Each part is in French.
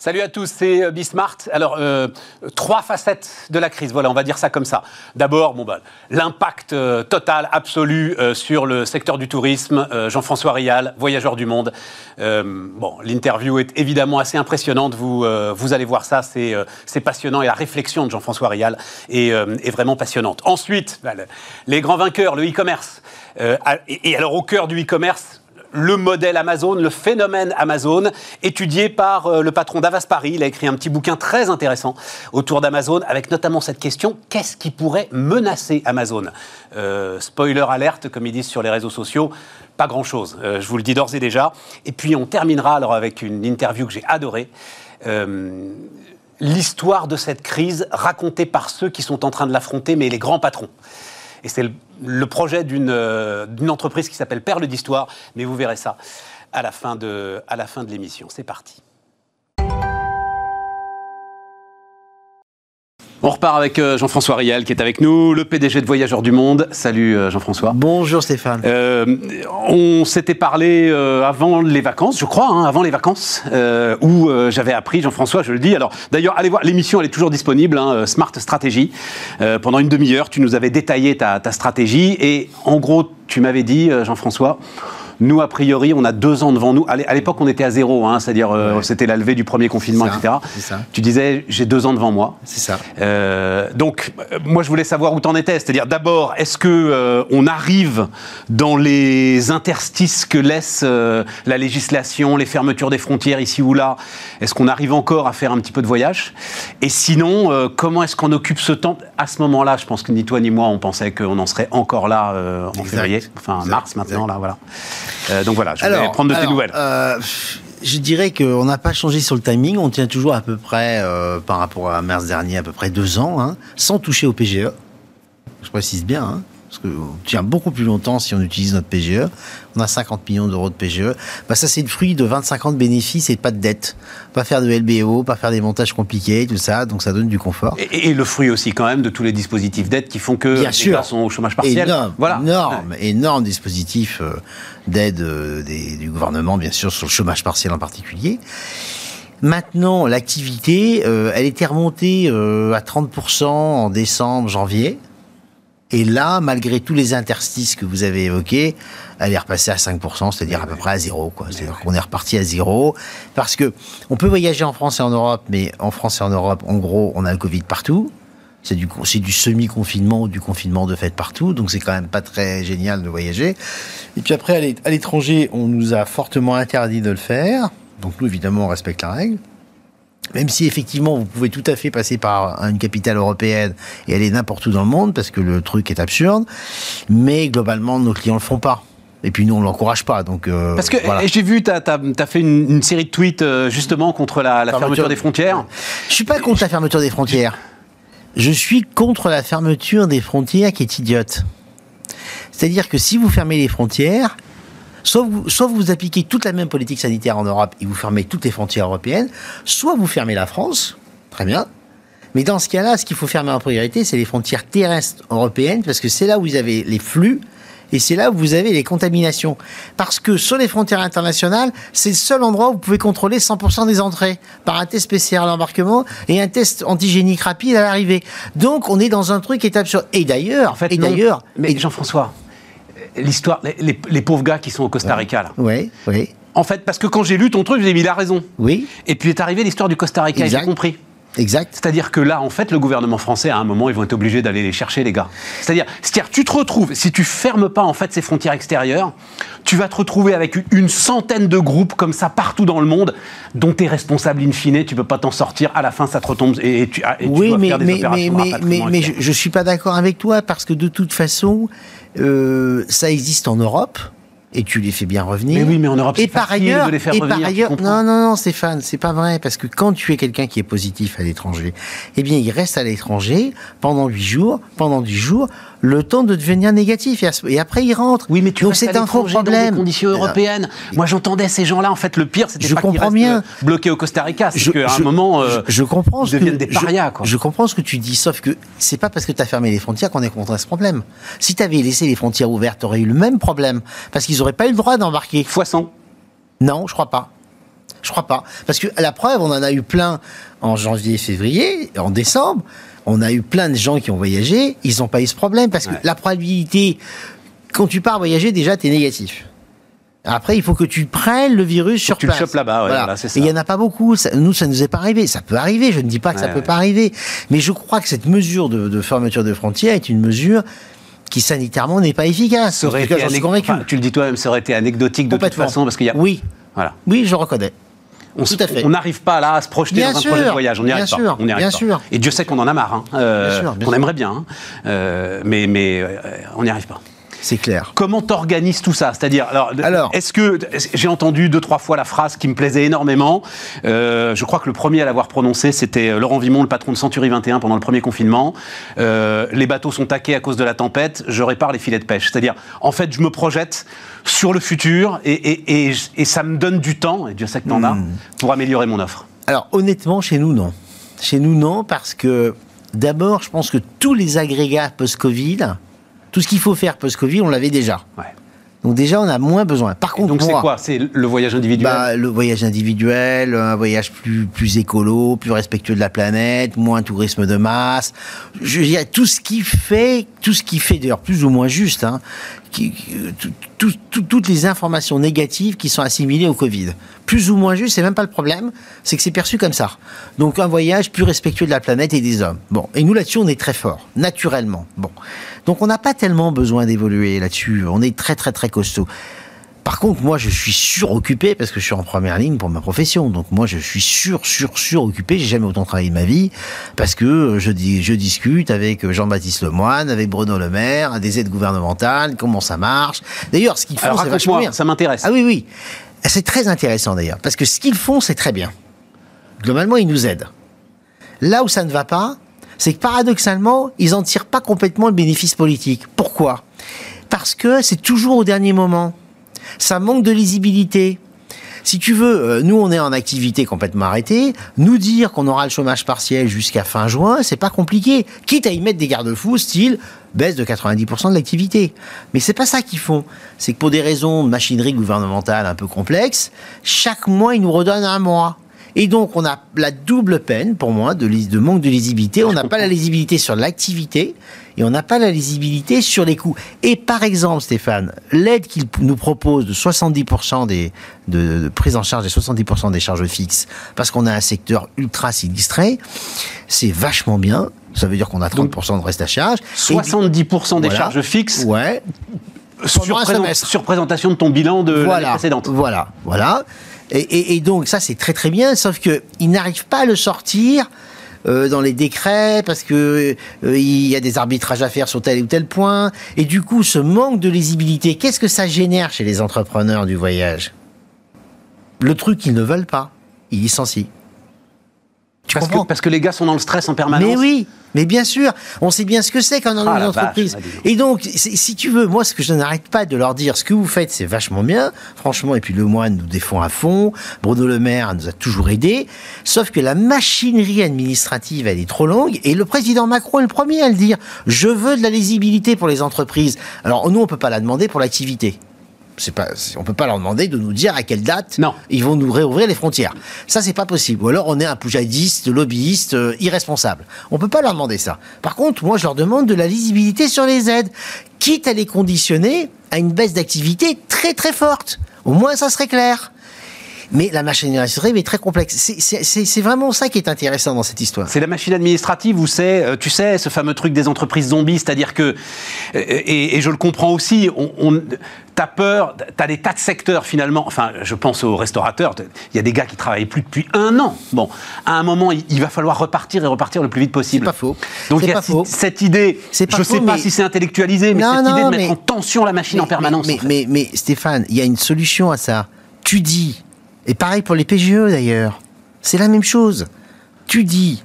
Salut à tous, c'est euh, Bismart. Alors, euh, trois facettes de la crise, voilà, on va dire ça comme ça. D'abord, bah, l'impact euh, total, absolu sur le secteur du tourisme. Jean-François Rial, voyageur du monde. Bon, l'interview est évidemment assez impressionnante, vous, vous allez voir ça, c'est passionnant et la réflexion de Jean-François Rial est, vraiment passionnante. Ensuite, bah, le- les grands vainqueurs, le e-commerce. Et alors, au cœur du e-commerce, le modèle Amazon, le phénomène Amazon, étudié par euh, le patron d'Avas Paris. Il a écrit un petit bouquin très intéressant autour d'Amazon, avec notamment cette question qu'est-ce qui pourrait menacer Amazon? Euh, Spoiler alerte, comme ils disent sur les réseaux sociaux, pas grand-chose. Euh, je vous le dis d'ores et déjà. Et puis on terminera alors avec une interview que j'ai adorée. L'histoire de cette crise racontée par ceux qui sont en train de l'affronter, mais les grands patrons. Et c'est le, projet d'une euh, d'une entreprise qui s'appelle Perle d'Histoire, mais vous verrez ça à la fin de l'émission. C'est parti. On repart avec euh, Jean-François Riel qui est avec nous, le PDG de Voyageurs du Monde. Salut euh, Jean-François. Bonjour Stéphane. Euh, on s'était parlé avant les vacances, je crois, hein, avant les vacances, euh, où j'avais appris, Jean-François, je le dis. Alors, d'ailleurs, allez voir, l'émission, elle est toujours disponible, hein, Smart Stratégie. Euh, pendant une demi-heure, tu nous avais détaillé ta, ta stratégie et, en gros, tu m'avais dit, Jean-François. Nous, a priori, on a deux ans devant nous. À l'é- à l'époque, on était à zéro, hein, c'est-à-dire euh, Ouais. c'était la levée du premier confinement, ça, etc. ça. Tu disais, j'ai deux ans devant moi. C'est ça. Euh, donc, euh, moi, je voulais savoir où t'en étais. C'est-à-dire, d'abord, est-ce que euh, on arrive dans les interstices que laisse la législation, les fermetures des frontières ici ou là? Est-ce qu'on arrive encore à faire un petit peu de voyage? Et sinon, comment est-ce qu'on occupe ce temps À ce moment-là, je pense que ni toi ni moi, on pensait qu'on en serait encore là en Exact. février, enfin Exact. mars maintenant, Exact. là, voilà. Euh, donc voilà, je voulais prendre de tes alors, nouvelles. euh, je dirais qu'on n'a pas changé sur le timing. On tient toujours à peu près, euh, par rapport à mars dernier, à peu près deux ans, hein, sans toucher au PGE. Je précise bien, hein, parce qu'on tient beaucoup plus longtemps si on utilise notre PGE. On a 50 millions d'euros de PGE. Bah, ça, c'est le fruit de 25 ans de bénéfices et pas de dette. Pas faire de LBO, pas faire des montages compliqués, tout ça. Donc, ça donne du confort. Et, et le fruit aussi, quand même, de tous les dispositifs d'aide qui font que Bien les sûr. gars sont au chômage partiel. Énorme, voilà. énorme, énorme dispositif euh, d'aide euh, du gouvernement, bien sûr, sur le chômage partiel en particulier. Maintenant, l'activité, euh, elle était remontée euh, à 30% en décembre, janvier. Et là, malgré tous les interstices que vous avez évoqués, elle est repassée à 5%, c'est-à-dire à peu près à zéro. C'est-à-dire qu'on est reparti à zéro. Parce que on peut voyager en France et en Europe, mais en France et en Europe, en gros, on a le Covid partout. C'est du, du semi-confinement ou du confinement de fait partout, donc c'est quand même pas très génial de voyager. Et puis après, à l'étranger, on nous a fortement interdit de le faire. Donc nous, évidemment, on respecte la règle. Même si effectivement, vous pouvez tout à fait passer par une capitale européenne et aller n'importe où dans le monde, parce que le truc est absurde. Mais globalement, nos clients le font pas. Et puis nous, on l'encourage pas. Donc euh, Parce que voilà. j'ai vu, tu as, fait une, une série de tweets euh, justement contre la, la fermeture des frontières. Je suis pas contre la fermeture des frontières. Je suis contre la fermeture des frontières qui est idiote. C'est-à-dire que si vous fermez les frontières, soit vous, soit vous appliquez toute la même politique sanitaire en Europe et vous fermez toutes les frontières européennes, soit vous fermez la France, très bien. Mais dans ce cas-là, ce qu'il faut fermer en priorité, c'est les frontières terrestres européennes, parce que c'est là où vous avez les flux et c'est là où vous avez les contaminations. Parce que sur les frontières internationales, c'est le seul endroit où vous pouvez contrôler 100% des entrées par un test PCR à l'embarquement et un test antigénique rapide à l'arrivée. Donc on est dans un truc qui est absurde. Et d'ailleurs, En fait, et d'ailleurs, Mais Jean-François, l'histoire, les, les- les pauvres gars qui sont au Costa Rica, là. oui, oui, En fait, parce que quand j'ai lu ton truc, j'ai dit, mais il a raison. oui, Et puis est arrivée l'histoire du Costa Rica, j'ai compris. exact. C'est-à-dire que là, en fait, le gouvernement français, à un moment, ils vont être obligés d'aller les chercher, les gars. C'est-à-dire, c'est-à-dire, tu te retrouves, si tu fermes pas, en fait, ces frontières extérieures, tu vas te retrouver avec une- centaine de groupes comme ça partout dans le monde, dont tu es responsable in fine, tu peux pas t'en sortir, à la fin, ça te retombe et, et tu, et tu oui, dois mais, faire des mais, opérations mais, mais, mais, mais je, je suis pas d'accord avec toi parce que de toute façon, euh, ça existe en Europe. Et tu les fais bien revenir. Mais oui, mais en Europe, et c'est par ailleurs, de les faire et revenir, par ailleurs, non, non, non, Stéphane, c'est pas vrai parce que quand tu es quelqu'un qui est positif à l'étranger, eh bien, il reste à l'étranger pendant huit jours, pendant dix jours, le temps de devenir négatif et, après il rentre. Oui, mais tu donc c'est un l'étranger dans problème. des conditions européennes. Moi, j'entendais ces gens-là. En fait, le pire, c'était Je pas qu'ils comprends restent bien. euh, bloqués au Costa Rica, c'est qu'à un moment, euh, je, je comprends ils ce deviennent que, des parias, je, quoi. je comprends ce que tu dis, sauf que c'est pas parce que tu as fermé les frontières qu'on est contre ce problème. Si tu avais laissé les frontières ouvertes, tu aurais eu le même problème parce qu'ils auraient pas eu le droit d'embarquer. fois 100. Non, je crois pas. Je crois pas. Parce que la preuve, on en a eu plein en janvier, février, en décembre. On a eu plein de gens qui ont voyagé, ils n'ont pas eu ce problème parce que la probabilité, quand tu pars voyager, déjà, tu es négatif. Après, il faut que tu prennes le virus sur tu place. le chopes là-bas, ouais, voilà, c'est ça. Et il n'y en a pas beaucoup. Ça- nous, ça nous est pas arrivé. Ça peut arriver. Je ne dis pas que ça Ouais, peut pas arriver. Mais je crois que cette mesure de, de fermeture de frontières est une mesure qui sanitairement n'est pas efficace. Ça aurait En tout cas, été anec- enfin, tu le dis toi-même, ça aurait été anecdotique de toute façon parce qu'il y a. Oui, Voilà. oui, je reconnais. On n'arrive pas là à se projeter Bien dans un projet de voyage. On n'y arrive pas. On arrive bien pas. sûr. Et Dieu sait qu'on en a marre. hein, euh, Bien sûr, bien qu'on aimerait bien. hein, euh, mais mais euh, on n'y arrive pas. C'est clair. Comment t'organises tout ça? C'est-à-dire, alors, Alors. est-ce que j'ai entendu deux trois fois la phrase qui me plaisait énormément Euh, Je crois que le premier à l'avoir prononcé, c'était euh, Laurent Vimon, le patron de Century 21 pendant le premier confinement. Euh, les bateaux sont taqués à cause de la tempête. Je répare les filets de pêche. C'est-à-dire, en fait, je me projette sur le futur et, et, et, et ça me donne du temps. Et Dieu sait que t'en as Hmm. pour améliorer mon offre. Alors honnêtement, chez nous, non. Chez nous, non, parce que d'abord, je pense que tous les agrégats post-Covid, tout ce qu'il faut faire post-Covid, on l'avait déjà. Ouais. Donc déjà, on a moins besoin. Par contre, Donc c'est quoi? C'est le voyage individuel? bah, le voyage individuel, un voyage plus, plus écolo, plus respectueux de la planète, moins tourisme de masse. Je dirais tout ce qui fait, tout ce qui fait d'ailleurs plus ou moins juste, hein, qui, tout- tout- tout- toutes les informations négatives qui sont assimilées au Covid. Plus ou moins juste, c'est même pas le problème, c'est que c'est perçu comme ça. Donc un voyage plus respectueux de la planète et des hommes. Bon, et nous là-dessus, on est très fort, naturellement. Bon, donc on n'a pas tellement besoin d'évoluer là-dessus. On est très très très costaud. Par contre, moi, je suis suroccupé parce que je suis en première ligne pour ma profession. Donc moi, je suis sur, sur, suroccupé. J'ai jamais autant travaillé de ma vie parce que je, dis, je discute avec Jean-Baptiste Lemoyne, avec Bruno Le Maire, des aides gouvernementales, comment ça marche. D'ailleurs, ce qu'ils font, c'est vachement bien. ça m'intéresse. Ah oui, oui. C'est très intéressant d'ailleurs, parce que ce qu'ils font, c'est très bien. Globalement, ils nous aident. Là où ça ne va pas, c'est que paradoxalement, ils n'en tirent pas complètement le bénéfice politique. Pourquoi? Parce que c'est toujours au dernier moment. Ça manque de lisibilité. Si tu veux, euh, nous on est en activité complètement arrêtée. Nous dire qu'on aura le chômage partiel jusqu'à fin juin, c'est pas compliqué. Quitte à y mettre des garde-fous, style baisse de 90% de l'activité. Mais c'est pas ça qu'ils font. C'est que pour des raisons de machinerie gouvernementale un peu complexes, chaque mois ils nous redonnent un mois. Et donc on a la double peine pour moi de, manque de lisibilité. On n'a pas la lisibilité sur l'activité et on n'a pas la lisibilité sur les coûts. Et par exemple, Stéphane, l'aide qu'il nous propose de 70% des, de, de prise en charge des 70% des charges fixes, parce qu'on a un secteur ultra sinistré, c'est vachement bien. Ça veut dire qu'on a 30% de reste à charge. Et du- 70% des Voilà. charges fixes Ouais, sur, présent- sur présentation de ton bilan de l'année voilà, précédente. Voilà, voilà. Et, donc ça c'est très très bien, sauf que ils n'arrivent pas à le sortir euh, dans les décrets parce que euh, il y a des arbitrages à faire sur tel ou tel point. Et du coup, ce manque de lisibilité, qu'est-ce que ça génère chez les entrepreneurs du voyage? Le truc qu'ils ne veulent pas, ils licencient. Tu Parce que, comprends parce que les gars sont dans le stress en permanence. mais oui, mais bien sûr, on sait bien ce que c'est quand on Ah, a la une entreprise. vache, ah, et donc, si tu veux, moi, ce que je n'arrête pas de leur dire, ce que vous faites, c'est vachement bien, franchement. Et puis le moine nous défend à fond. Bruno Le Maire nous a toujours aidés. Sauf que la machinerie administrative, elle est trop longue. Et le président Macron est le premier à le dire. Je veux de la lisibilité pour les entreprises. Alors nous, on peut pas la demander pour l'activité. C'est pas, on peut pas leur demander de nous dire à quelle date Non. ils vont nous réouvrir les frontières. Ça, c'est pas possible. Ou alors, on est un poujadiste, lobbyiste, euh, irresponsable. On peut pas leur demander ça. Par contre, moi, je leur demande de la lisibilité sur les aides, quitte à les conditionner à une baisse d'activité très très forte. Au moins, ça serait clair. Mais la machine administrative est très complexe. C'est- vraiment ça qui est intéressant dans cette histoire. C'est la machine administrative où c'est, euh, tu sais, ce fameux truc des entreprises zombies, c'est-à-dire que, euh, et, et je le comprends aussi, on, on, t'as peur, t'as des tas de secteurs finalement, enfin, je pense aux restaurateurs, il y a des gars qui travaillent plus depuis un an. Bon, à un moment, il, il va falloir repartir et repartir le plus vite possible. C'est pas faux. Donc il y a cette idée, pas je faux, sais pas mais- si c'est intellectualisé, mais Non, cette non, idée de mettre en tension la machine en permanence. En fait. mais, Stéphane, il y a une solution à ça. Tu dis, et pareil pour les PGE d'ailleurs, c'est la même chose. Tu dis,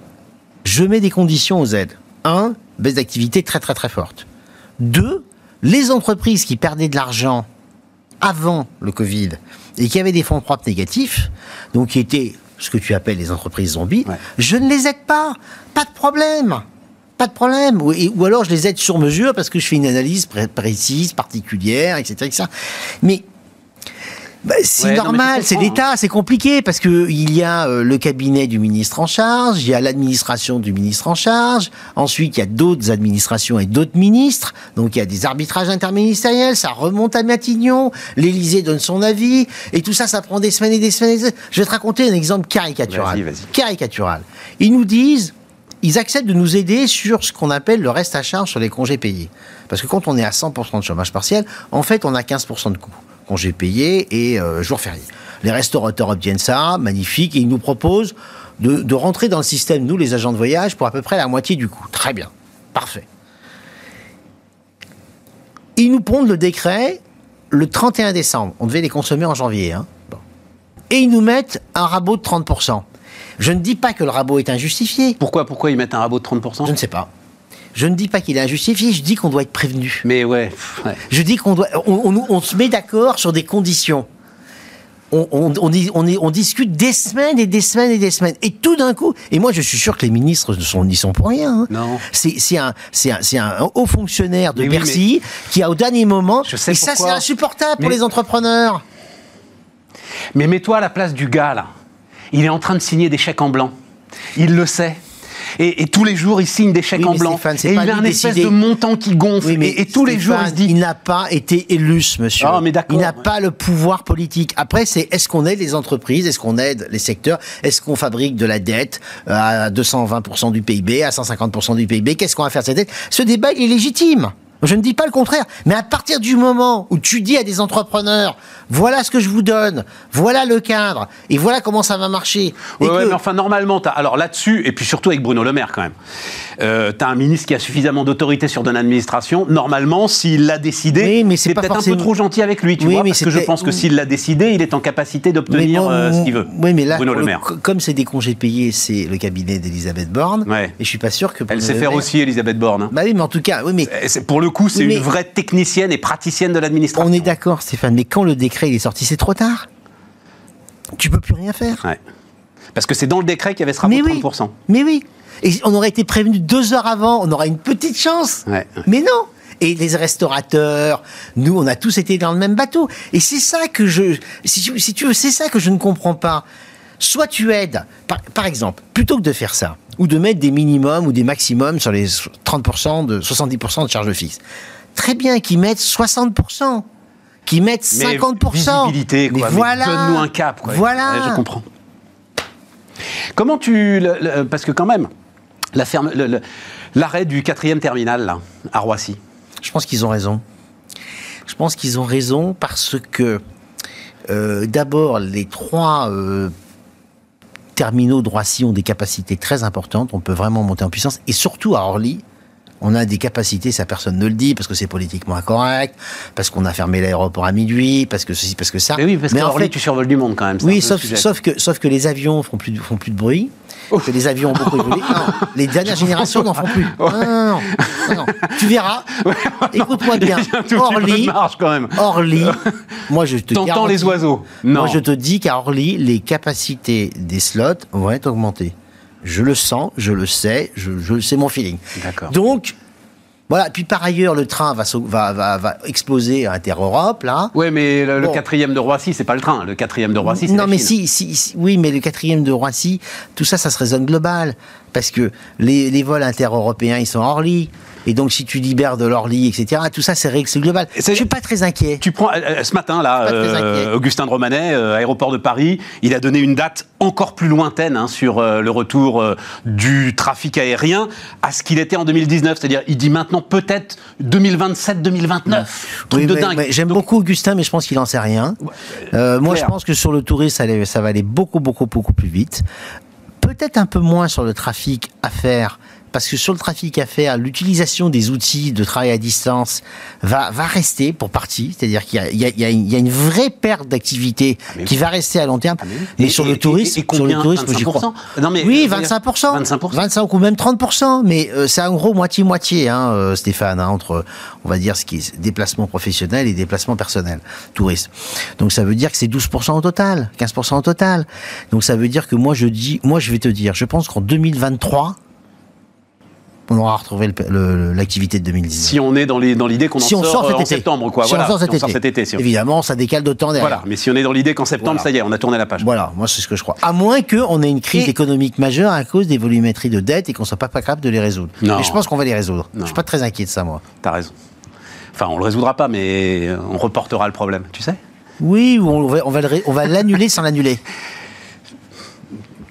je mets des conditions aux aides. Un, baisse d'activité très très très forte. Deux, les entreprises qui perdaient de l'argent avant le Covid et qui avaient des fonds propres négatifs, donc qui étaient ce que tu appelles les entreprises zombies, Ouais. je ne les aide pas. Pas de problème. Pas de problème. Ou, et- ou alors je les aide sur mesure parce que je fais une analyse pré- précise, particulière, etc. etc. Mais Bah, c'est Ouais, normal, c'est l'État, c'est compliqué parce que il y a euh, le cabinet du ministre en charge, il y a l'administration du ministre en charge, ensuite il y a d'autres administrations et d'autres ministres, donc il y a des arbitrages interministériels, ça remonte à Matignon, l'Élysée donne son avis, et tout ça, ça prend des semaines et des semaines. Et des semaines. Je vais te raconter un exemple caricatural. Vas-y, vas-y. Caricatural. Ils nous disent, ils acceptent de nous aider sur ce qu'on appelle le reste à charge sur les congés payés. Parce que quand on est à 100% de chômage partiel, en fait, on a 15% de coûts. Congés payés et euh, jours fériés. Les restaurateurs obtiennent ça, magnifique, et ils nous proposent de, de rentrer dans le système, nous, les agents de voyage, pour à peu près la moitié du coût. Très bien. Parfait. Ils nous pondent le décret le 31 décembre. On devait les consommer en janvier. hein. Bon. Et ils nous mettent un rabot de 30%. Je ne dis pas que le rabot est injustifié. Pourquoi, pourquoi ils mettent un rabot de 30% Je ne sais pas. Je ne dis pas qu'il est injustifié, je dis qu'on doit être prévenu. Mais ouais. Je dis qu'on doit, on, on- on se met d'accord sur des conditions. On, discute des semaines et des semaines et des semaines. Et tout d'un coup, et moi je suis sûr que les ministres ne sont, n'y sont pour rien. hein. Non. C'est un, haut fonctionnaire de oui, Bercy qui a au dernier moment. Je sais et ça c'est pourquoi. insupportable pour les entrepreneurs. Mais mets-toi à la place du gars, là. Il est en train de signer des chèques en blanc. Il le sait. Et, et tous les jours, il signe des chèques Oui, en blanc. Stéphane, et il a un espèce de montant qui gonfle. Oui, mais et, et tous les jours, il se dit. Il n'a pas été élu, ce monsieur. Ah, mais Il n'a ouais. pas le pouvoir politique. Après, c'est est-ce qu'on aide les entreprises? Est-ce qu'on aide les secteurs? Est-ce qu'on fabrique de la dette euh, à 220% du PIB, à 150% du PIB Qu'est-ce qu'on va faire de cette dette? Ce débat, il est légitime. Je ne dis pas le contraire. Mais à partir du moment où tu dis à des entrepreneurs, voilà ce que je vous donne, voilà le cadre, et voilà comment ça va marcher. Ouais, que- mais enfin, normalement, alors là-dessus, et puis surtout avec Bruno Le Maire quand même, euh, tu as un ministre qui a suffisamment d'autorité sur une administration. Normalement, s'il l'a décidé, Oui, mais c'est peut-être un peu trop gentil avec lui, tu Oui, vois, mais parce que je pense que s'il l'a décidé, il est en capacité d'obtenir euh, ce qu'il veut. Oui, mais là, Bruno Le Maire. co- comme c'est des congés payés, c'est le cabinet d'Elisabeth Borne. Ouais. Et je suis pas sûr que. Elle Bruno sait Le faire Maire- aussi, Elisabeth Borne. hein. Bah oui, mais en tout cas, oui, mais Pour le coup, c'est mais- une vraie technicienne et praticienne de l'administration. on est d'accord, Stéphane. Mais quand le décret il est sorti, c'est trop tard? Tu peux plus rien faire? Ouais. Parce que c'est dans le décret qu'il y avait ce rapport mais de oui. 30%. Mais oui. Et on aurait été prévenu deux heures avant, on aurait une petite chance. Ouais. Mais non. Et les restaurateurs, nous, on a tous été dans le même bateau. Et c'est ça que je, si tu, si tu veux, c'est ça que je ne comprends pas. Soit tu aides, par, par exemple, plutôt que de faire ça, ou de mettre des minimums ou des maximums sur les 30%, de 70% de charges fixes. Très bien, qu'ils mettent 60%, qu'ils mettent Mais 50%. visibilité, quoi. Mais voilà. Donne-nous un cap, quoi. Voilà. Ouais, je comprends. Comment tu. le- le- parce que quand même, la ferme- le- le- l'arrêt du quatrième terminal, là, à Roissy. Je pense qu'ils ont raison. Je pense qu'ils ont raison parce que euh, d'abord les trois euh, terminaux de Roissy ont des capacités très importantes. On peut vraiment monter en puissance et surtout à Orly. On a des capacités, ça personne ne le dit, parce que c'est politiquement incorrect, parce qu'on a fermé l'aéroport à minuit, parce que ceci, parce que ça. Mais oui, parce Orly, fait- tu survoles du monde quand même. oui, sauf, que, sauf que les avions font plus de, font plus de bruit, que les avions ont beaucoup évolué. Non, les dernières générations n'en font plus. Non, non, non, non, non. Tu verras. Écoute-moi bien. Orly, marge quand même. Orly, moi je te T'entends les oiseaux Non. Moi je te dis qu'à Orly, les capacités des slots vont être augmentées. Je le sens, je le sais, je, je c'est mon feeling. D'accord. Donc, voilà. Puis par ailleurs, le train va, sau- va, va, va exploser à Inter-Europe, là. Ouais, mais le, quatrième de Roissy, c'est pas le train. Le quatrième de Roissy, c'est Non, la mais Chine. si, si, si- oui, mais le quatrième de Roissy, tout ça, ça se raisonne global. Parce que les, les vols inter-européens, ils sont à Orly. Et donc, si tu libères de l'Orly, etc., tout ça, c'est ré- c'est global. Je suis pas très inquiet. Tu prends euh, euh, ce matin là, euh. Augustin de Romanet, euh, aéroport de Paris, il a donné une date encore plus lointaine hein, sur le retour du trafic aérien à ce qu'il était en 2019. C'est-à-dire, il dit maintenant peut-être 2027-2029. Truc Oui, J'aime Donc, beaucoup Augustin, mais je pense qu'il en sait rien. Moi, je pense que sur le tourisme, ça, allait- ça va aller beaucoup, beaucoup, beaucoup plus vite. Peut-être un peu moins sur le trafic à faire. Parce que sur le trafic à faire, l'utilisation des outils de travail à distance va, va rester pour partie. C'est-à-dire qu'il y a, y, y une- vraie perte d'activité mais qui va rester à long terme. Ah, mais Et- sur et- le tourisme, et- sur le tourisme, j'y crois. 25% Non, mais, oui, euh, 25%. 25%. 25 ou même 30%. Mais euh, c'est en gros moitié-moitié, hein, euh, Stéphane, hein, entre, on va dire, ce qui est déplacement professionnel et déplacement personnel, tourisme. Donc ça veut dire que c'est 12% au total, 15% au total. Donc ça veut dire que moi je dis, moi je vais te dire, je pense qu'en 2023, on aura retrouvé l'activité de 2019. Si on est dans l'idée qu'on Si en on sort, cet euh, en été. septembre, quoi. Si voilà, on sort cet si on sort été. cet été, si on- Évidemment, ça décale d'autant derrière. Voilà, mais si on est dans l'idée qu'en septembre, Voilà. ça y est, on a tourné la page. Voilà, moi c'est ce que je crois. À moins qu'on ait une crise Et- économique majeure à cause des volumétries de dette et qu'on soit pas capable de les résoudre. Non. Mais je pense qu'on va les résoudre. Non. Je suis pas très inquiet de ça, moi. T'as raison. Enfin, on le résoudra pas, mais on reportera le problème, tu sais? Oui, ou va, on va l'annuler sans l'annuler.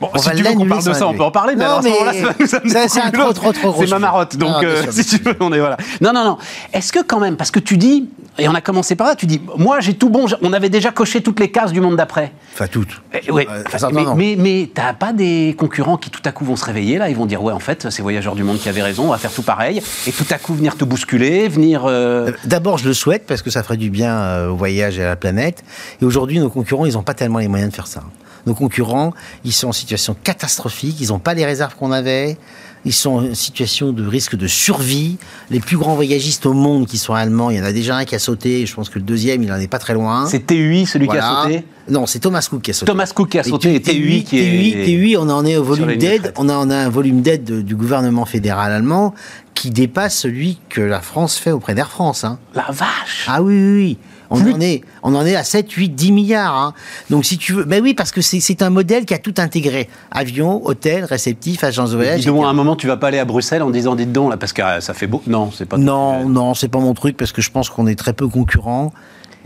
Bon, On si va tu veux qu'on parle de ça, on peut en marotte, mais Non, alors à ce mais moment-là, ça va nous trop, trop, C'est ma marotte, donc Ah, euh, sûr, si tu veux, on est voilà. Non, non, non. Est-ce que quand même, parce que tu dis, et on a commencé par là, tu dis, moi j'ai tout bon, on avait déjà coché toutes les cases du monde d'après. Enfin, toutes. Eh, ouais, Euh, enfin, mais, mais, mais t'as pas des concurrents qui tout à coup vont se réveiller là, ils vont dire ouais en fait c'est Voyageurs du Monde qui avait raison, on va faire tout pareil, et tout à coup venir te bousculer, venir... euh, Euh, D'abord, je le souhaite parce que ça ferait du bien euh, au voyage et à la planète. Et aujourd'hui, nos concurrents, ils n'ont pas tellement les moyens de faire ça. Nos concurrents, ils sont en situation catastrophique. Ils n'ont pas les réserves qu'on avait. Ils sont en situation de risque de survie. Les plus grands voyagistes au monde qui sont allemands, il y en a déjà un qui a sauté. Je pense que le deuxième, il en est pas très loin. c'est TUI celui qui a sauté Non, c'est Thomas Cook qui a sauté. Thomas Cook qui a Et sauté et TUI qui est... TUI, on en est au volume d'aide. On a, on a un volume d'aide de- du gouvernement fédéral allemand qui dépasse celui que la France fait auprès d'Air France. Hein. La vache Ah oui, oui, oui. On en, est, on en est à 7, 8, 10 milliards. hein. Donc si tu veux... Ben oui, parce que c'est un modèle qui a tout intégré. Avion, hôtel, réceptif, agence de voyage. Dis donc, à un moment, tu vas pas aller à Bruxelles en disant, dites donc, là, parce que euh, ça fait beau. Non, c'est pas. Non, non, c'est pas mon truc parce que je pense qu'on est très peu concurrents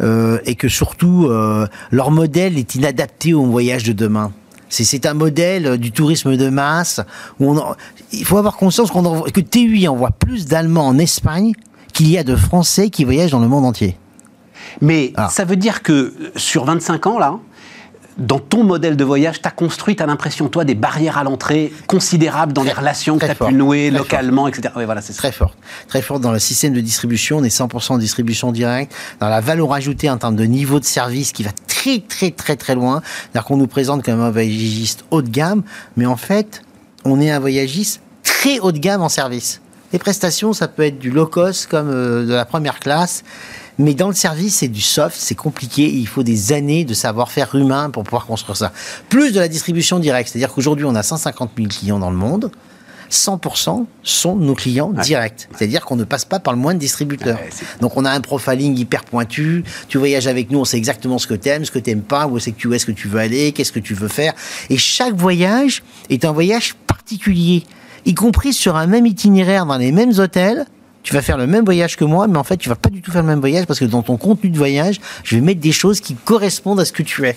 euh, et que surtout euh, leur modèle est inadapté au voyage de demain. C'est- un modèle euh, du tourisme de masse où on en- il faut avoir conscience que TUI envoie plus d'Allemands en Espagne qu'il y a de Français qui voyagent dans le monde entier. Mais Ah. ça veut dire que sur 25 ans, là, dans ton modèle de voyage, tu as construit, tu as l'impression, toi, des barrières à l'entrée considérables dans les relations que tu as fort, pu nouer localement, etc. Oui, voilà, c'est ça. Très forte. Très forte dans le système de distribution. On est 100% en distribution directe. Dans la valeur ajoutée en termes de niveau de service qui va très, très, très, très loin. C'est-à-dire qu'on nous présente comme un voyagiste haut de gamme. Mais en fait, on est un voyagiste très haut de gamme en service. Les prestations, ça peut être du low cost comme euh, de la première classe. Mais dans le service, c'est du soft, c'est compliqué. Il faut des années de savoir-faire humain pour pouvoir construire ça. Plus de la distribution directe. C'est-à-dire qu'aujourd'hui, on a 150 000 clients dans le monde. 100% sont nos clients directs. C'est-à-dire qu'on ne passe pas par le moindre distributeur. Ouais, c'est- Donc on a un profiling hyper pointu. Tu voyages avec nous, on sait exactement ce que tu aimes, ce que tu n'aimes pas, où c'est que tu, où est-ce que tu veux aller, qu'est-ce que tu veux faire. Et chaque voyage est un voyage particulier, y compris sur un même itinéraire dans les mêmes hôtels. Tu vas faire le même voyage que moi, mais en fait, tu vas pas du tout faire le même voyage parce que dans ton contenu de voyage, je vais mettre des choses qui correspondent à ce que tu es.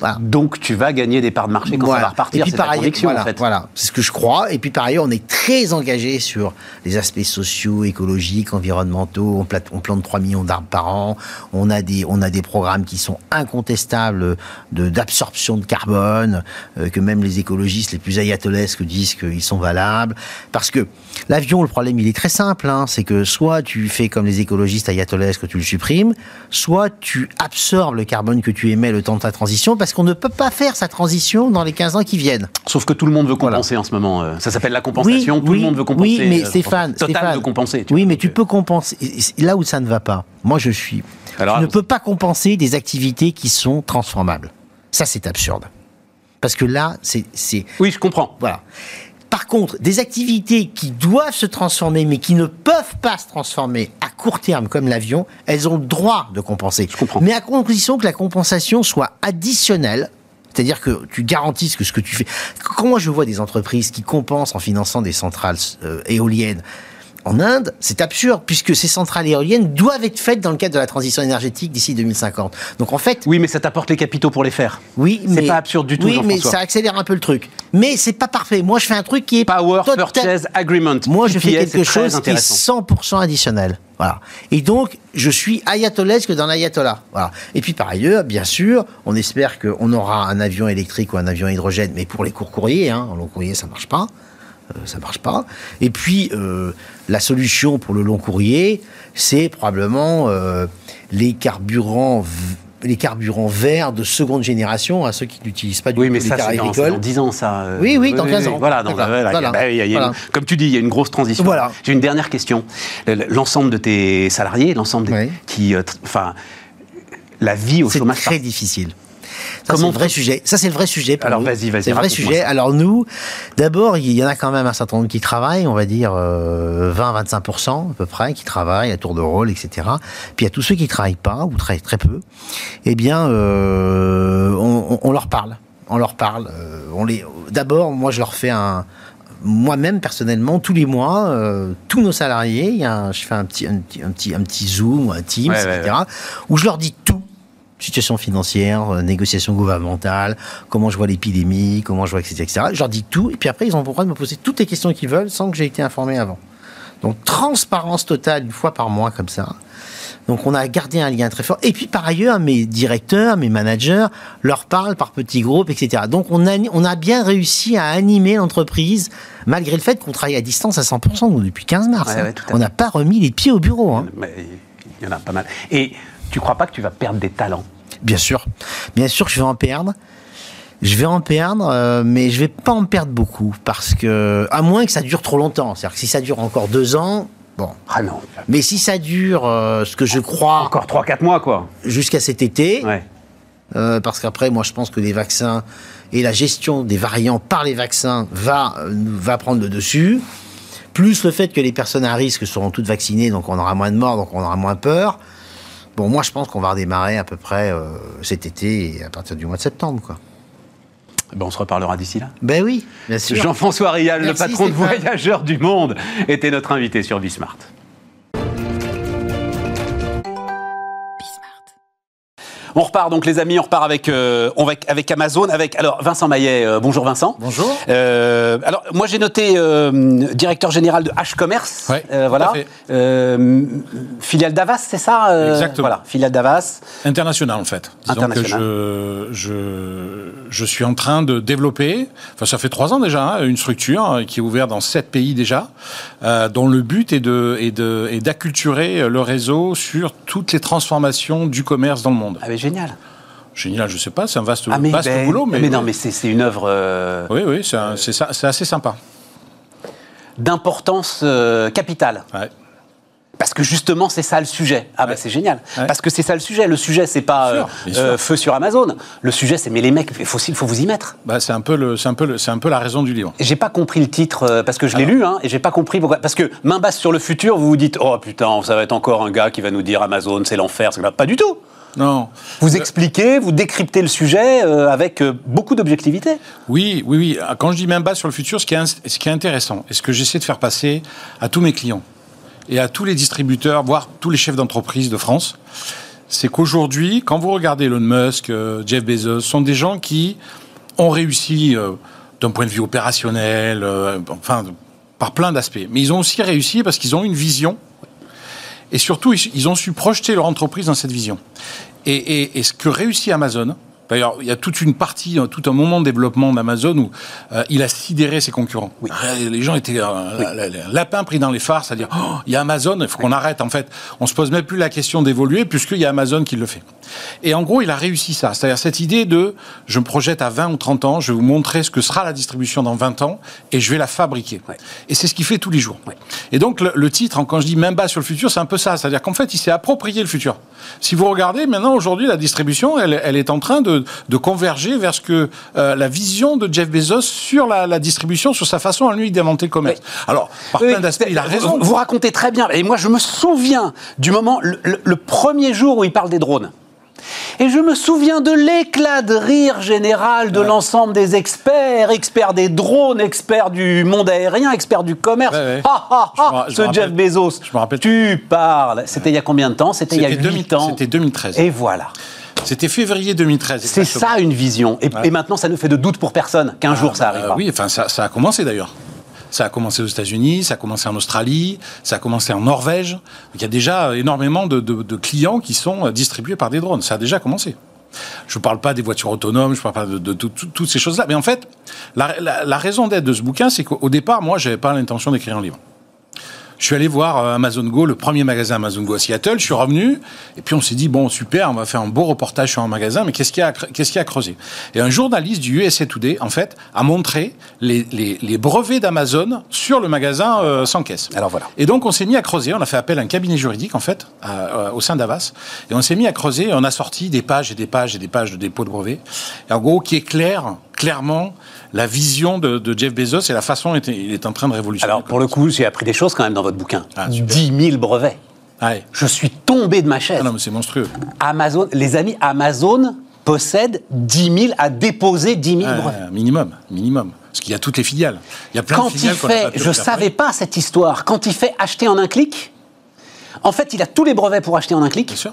Voilà. Donc, tu vas gagner des parts de marché quand ça va repartir. Et puis C'est ta par ailleurs, conviction, voilà, en fait. voilà, c'est ce que je crois. Et puis par ailleurs, on est très engagé sur les aspects sociaux, écologiques, environnementaux. On, plante, on plante 3 millions d'arbres par an. On a des, on a des programmes qui sont incontestables de d'absorption de carbone, euh, que même les écologistes les plus ayatollesques disent qu'ils sont valables. Parce que l'avion, le problème, il est très simple. Hein, c'est que soit tu fais comme les écologistes ayatollesques, tu le supprimes, soit tu absorbes le carbone que tu émets le temps de ta transition, parce qu'on ne peut pas faire sa transition dans les 15 ans qui viennent. Sauf que tout le monde veut compenser en ce moment. euh, Ça s'appelle la compensation. tout le monde veut compenser. Oui, mais euh, Stéphane, Total Stéphane, veut compenser. oui, mais tu peux compenser. Là où ça ne va pas, moi je suis. Alors, tu ne peux pas compenser des activités qui sont transformables. Ça, c'est absurde. Parce que là, c'est- Oui, je comprends. Voilà. Par contre, des activités qui doivent se transformer, mais qui ne peuvent pas se transformer à court terme, comme l'avion, elles ont le droit de compenser. Je comprends. Mais à condition que la compensation soit additionnelle. C'est-à-dire que tu garantisses que ce que tu fais. Quand moi je vois des entreprises qui compensent en finançant des centrales euh, éoliennes en Inde, c'est absurde, puisque ces centrales éoliennes doivent être faites dans le cadre de la transition énergétique d'ici 2050. Donc en fait, Oui, mais ça t'apporte les capitaux pour les faire. oui, C'est mais pas absurde du tout, Oui, mais ça accélère un peu le truc. Mais c'est pas parfait. Moi, je fais un truc qui est Power total- Purchase Agreement. Moi, je fais quelque c'est chose qui est intéressant. 100% additionnel. Voilà. Et donc, je suis ayatollesque dans l'ayatollah. Voilà. Et puis, par ailleurs, bien sûr, on espère qu'on aura un avion électrique ou un avion hydrogène, mais pour les courts courriers, hein, en long courrier, ça marche pas. Euh, ça marche pas. Et puis, euh, la solution pour le long courrier, c'est probablement euh, les carburants. Les carburants verts de seconde génération, à ceux qui n'utilisent pas du Oui, tout mais les ça, c'est dans, c'est agricoles. dans 10 ans, ça. euh, Oui, oui, dans 15 ans. Voilà, dans, Voilà, voilà, voilà. bah oui, il y a une- Voilà. comme tu dis, il y a une grosse transition. Voilà. J'ai une dernière question. Le- L'ensemble de tes salariés, l'ensemble des- Oui. qui. Enfin, la vie au C'est chômage très par- difficile. Ça, c'est le vrai sujet. Ça, c'est le vrai sujet. Alors, vas-y, vas-y. C'est le vrai sujet. Alors, nous, d'abord, il y en a quand même un certain nombre qui travaillent, on va dire 20-25% à peu près, qui travaillent à tour de rôle, etc. Puis il y a tous ceux qui travaillent pas, ou travaillent très peu. Eh bien, on, on, leur parle. On leur parle. on les. D'abord, moi, je leur fais un moi-même personnellement tous les mois euh, tous nos salariés il y a je fais un petit un petit un petit, un petit zoom un teams etc où je leur dis tout situation financière euh, négociation gouvernementale comment je vois l'épidémie comment je vois etc etc je leur dis tout et puis après ils ont le droit de me poser toutes les questions qu'ils veulent sans que j'ai été informé avant donc transparence totale une fois par mois comme ça donc on a gardé un lien très fort. Et puis par ailleurs, mes directeurs, mes managers leur parlent par petits groupes, etc. Donc on a, on a bien réussi à animer l'entreprise, malgré le fait qu'on travaille à distance à 100% depuis 15 mars. Hein. on n'a pas remis les pieds au bureau. Hein. il y en a pas mal. Et tu crois pas que tu vas perdre des talents? Bien sûr. Bien sûr que je vais en perdre. Je vais en perdre, euh, mais je vais pas en perdre beaucoup parce que, à moins que ça dure trop longtemps. C'est-à-dire que si ça dure encore deux ans, Bon. Ah non. Mais si ça dure, euh, ce que je crois. Encore 3-4 mois, quoi. Jusqu'à cet été. Euh, parce qu'après, moi, je pense que les vaccins et la gestion des variants par les vaccins va, va prendre le dessus. Plus le fait que les personnes à risque seront toutes vaccinées, donc on aura moins de morts, donc on aura moins peur. Bon, moi, je pense qu'on va redémarrer à peu près cet été et à partir du mois de septembre, quoi. Ben on se reparlera d'ici là. Ben oui, bien sûr. Jean-François Rial, le patron de Voyageurs du Monde, était notre invité sur Bismart. On repart donc les amis, on repart avec, euh, avec, Amazon, avec alors Vincent Maillet. Euh, bonjour Vincent. Bonjour. Euh, alors moi j'ai noté directeur général de H-Commerce. voilà. filiale d'Avas, c'est ça Exactement. Voilà, filiale d'Avas. International en fait. International. je, je, je, suis en train de développer, enfin ça fait trois ans déjà, hein, une structure qui est ouverte dans sept pays déjà, dont le but est de et d'acculturer le réseau sur toutes les transformations du commerce dans le monde. Ah, génial. Génial, je sais pas, c'est un vaste, ah, vaste ben, boulot. Mais, mais non, mais c'est une œuvre. Euh, oui, oui, c'est assez sympa. D'importance euh, capitale. Parce que justement, c'est ça le sujet. Ah ben c'est génial. Parce que c'est ça le sujet. Le sujet, c'est pas euh, feu sur Amazon. Le sujet, c'est mais les mecs, il faut, faut vous y mettre. Bah, c'est un peu le, c'est un peu c'est un peu la raison du livre. J'ai pas compris le titre parce que je l'ai lu, hein, et j'ai pas compris pourquoi. Parce que main basse sur le futur, vous vous dites, oh putain, ça va être encore un gars qui va nous dire Amazon, c'est l'enfer. Pas du tout. Non. Vous expliquez, vous décryptez le sujet euh, avec euh, beaucoup d'objectivité. Oui, oui, oui. Quand je dis même bas sur le futur, ce qui est, ce qui est intéressant, et ce que j'essaie de faire passer à tous mes clients et à tous les distributeurs, voire tous les chefs d'entreprise de France, c'est qu'aujourd'hui, quand vous regardez Elon Musk, euh, Jeff Bezos, sont des gens qui ont réussi d'un point de vue opérationnel, enfin, par plein d'aspects. Mais ils ont aussi réussi parce qu'ils ont une vision et surtout, ils ont su projeter leur entreprise dans cette vision. Et, ce que réussit Amazon, D'ailleurs, il y a toute une partie, euh, tout un moment de développement d'Amazon où euh, il a sidéré ses concurrents. Euh, les gens étaient euh, lapin pris dans les phares, c'est-à-dire oh, il y a Amazon, il faut qu'on arrête. En fait, on se pose même plus la question d'évoluer puisqu'il y a Amazon qui le fait. Et en gros, il a réussi ça, c'est-à-dire cette idée de je me projette à 20 ou 30 ans, je vais vous montrer ce que sera la distribution dans 20 ans et je vais la fabriquer. Et c'est ce qu'il fait tous les jours. Et donc le, titre, quand je dis même bas sur le futur, c'est un peu ça, c'est-à-dire qu'en fait, il s'est approprié le futur. Si vous regardez maintenant aujourd'hui la distribution, elle, elle est en train de de, converger vers ce que euh, la vision de Jeff Bezos sur la, distribution, sur sa façon à lui d'inventer le commerce. Alors, par plein d'aspects, il a raison. Vous, racontez très bien. Et moi, je me souviens du moment, le premier jour où il parle des drones. Et je me souviens de l'éclat de rire général de l'ensemble des experts, experts des drones, experts du monde aérien, experts du commerce. ce Jeff Bezos. Je me rappelle. Tu parles. C'était il y a combien de temps? C'était il y a 8 ans. C'était 2013. Et voilà. C'était février 2013. C'est ça une vision. Et, maintenant, ça ne fait de doute pour personne qu'un jour ça arrivera. Euh, oui, enfin, ça, a commencé d'ailleurs. Ça a commencé aux États-Unis, ça a commencé en Australie, ça a commencé en Norvège. il y a déjà énormément de, clients qui sont euh, distribués par des drones. Ça a déjà commencé. Je ne parle pas des voitures autonomes, je ne parle pas de, toutes ces choses-là. Mais en fait, la, raison d'être de ce bouquin, c'est qu'au départ, moi, je n'avais pas l'intention d'écrire un livre. Je suis allé voir euh, Amazon Go, le premier magasin Amazon Go à Seattle. Je suis revenu et puis on s'est dit bon super, on va faire un beau reportage sur un magasin, mais qu'est-ce qu'il y a, qu'est-ce qu'il y a à creuser? Et un journaliste du USA Today en fait a montré les, les- les brevets d'Amazon sur le magasin euh, sans caisse. Alors voilà. Et donc on s'est mis à creuser. On a fait appel à un cabinet juridique en fait à- euh, au sein d'Avas et on s'est mis à creuser. Et on a sorti des pages et des pages et des pages de dépôt de brevets. Et en gros, qui éclaire clairement la vision de, de Jeff Bezos et la façon dont il est en train de révolutionner. Alors, pour le coup, j'ai appris des choses quand même dans votre bouquin. Ah, super. 10 000 brevets. Ouais. Je suis tombé de ma chaise. Ah non, mais c'est monstrueux. Amazon, les amis, Amazon possède 10 000, a déposé 10 000 Ah, brevets. minimum, minimum. Parce qu'il y a toutes les filiales. Il y a plein Quand de il filiales n'a fait, je faire savais pas cette histoire, quand il fait acheter en un clic, en fait, il a tous les brevets pour acheter en un clic. Bien sûr.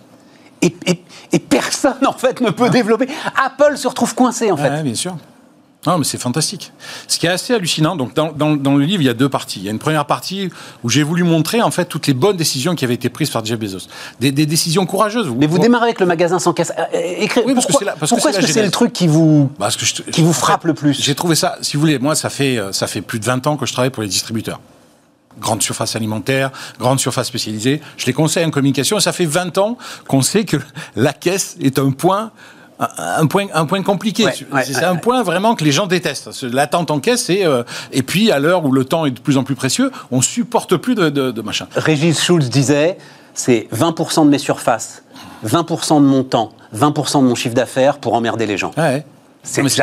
Et, et- et personne, en fait, ne peut développer. Apple se retrouve coincé, en fait. Bien sûr. Non, mais c'est fantastique. Ce qui est assez hallucinant, donc dans, dans- dans le livre, il y a deux parties. Il y a une première partie où j'ai voulu montrer en fait toutes les bonnes décisions qui avaient été prises par Jeff Bezos. Des, des décisions courageuses. Mais vous démarrez avec le magasin sans caisse. Euh, euh, écris- Oui, parce que pourquoi c'est la- parce que pourquoi c'est est-ce que c'est le truc qui vous, Parce que je te- qui vous en fait, frappe le plus J'ai trouvé ça, si vous voulez, moi, ça fait, euh, ça fait plus de 20 ans que je travaille pour les distributeurs. Grande surface alimentaire, grande surface spécialisée. Je les conseille en communication ça fait 20 ans qu'on sait que la caisse est un point. Un- point, un point compliqué. Ouais, ouais, c'est ouais, un point vraiment que les gens détestent. L'attente en caisse, c'est euh, et puis à l'heure où le temps est de plus en plus précieux, on supporte plus de, de, de machin. Régis Schulz disait c'est 20% de mes surfaces, 20% de mon temps, 20% de mon chiffre d'affaires pour emmerder les gens.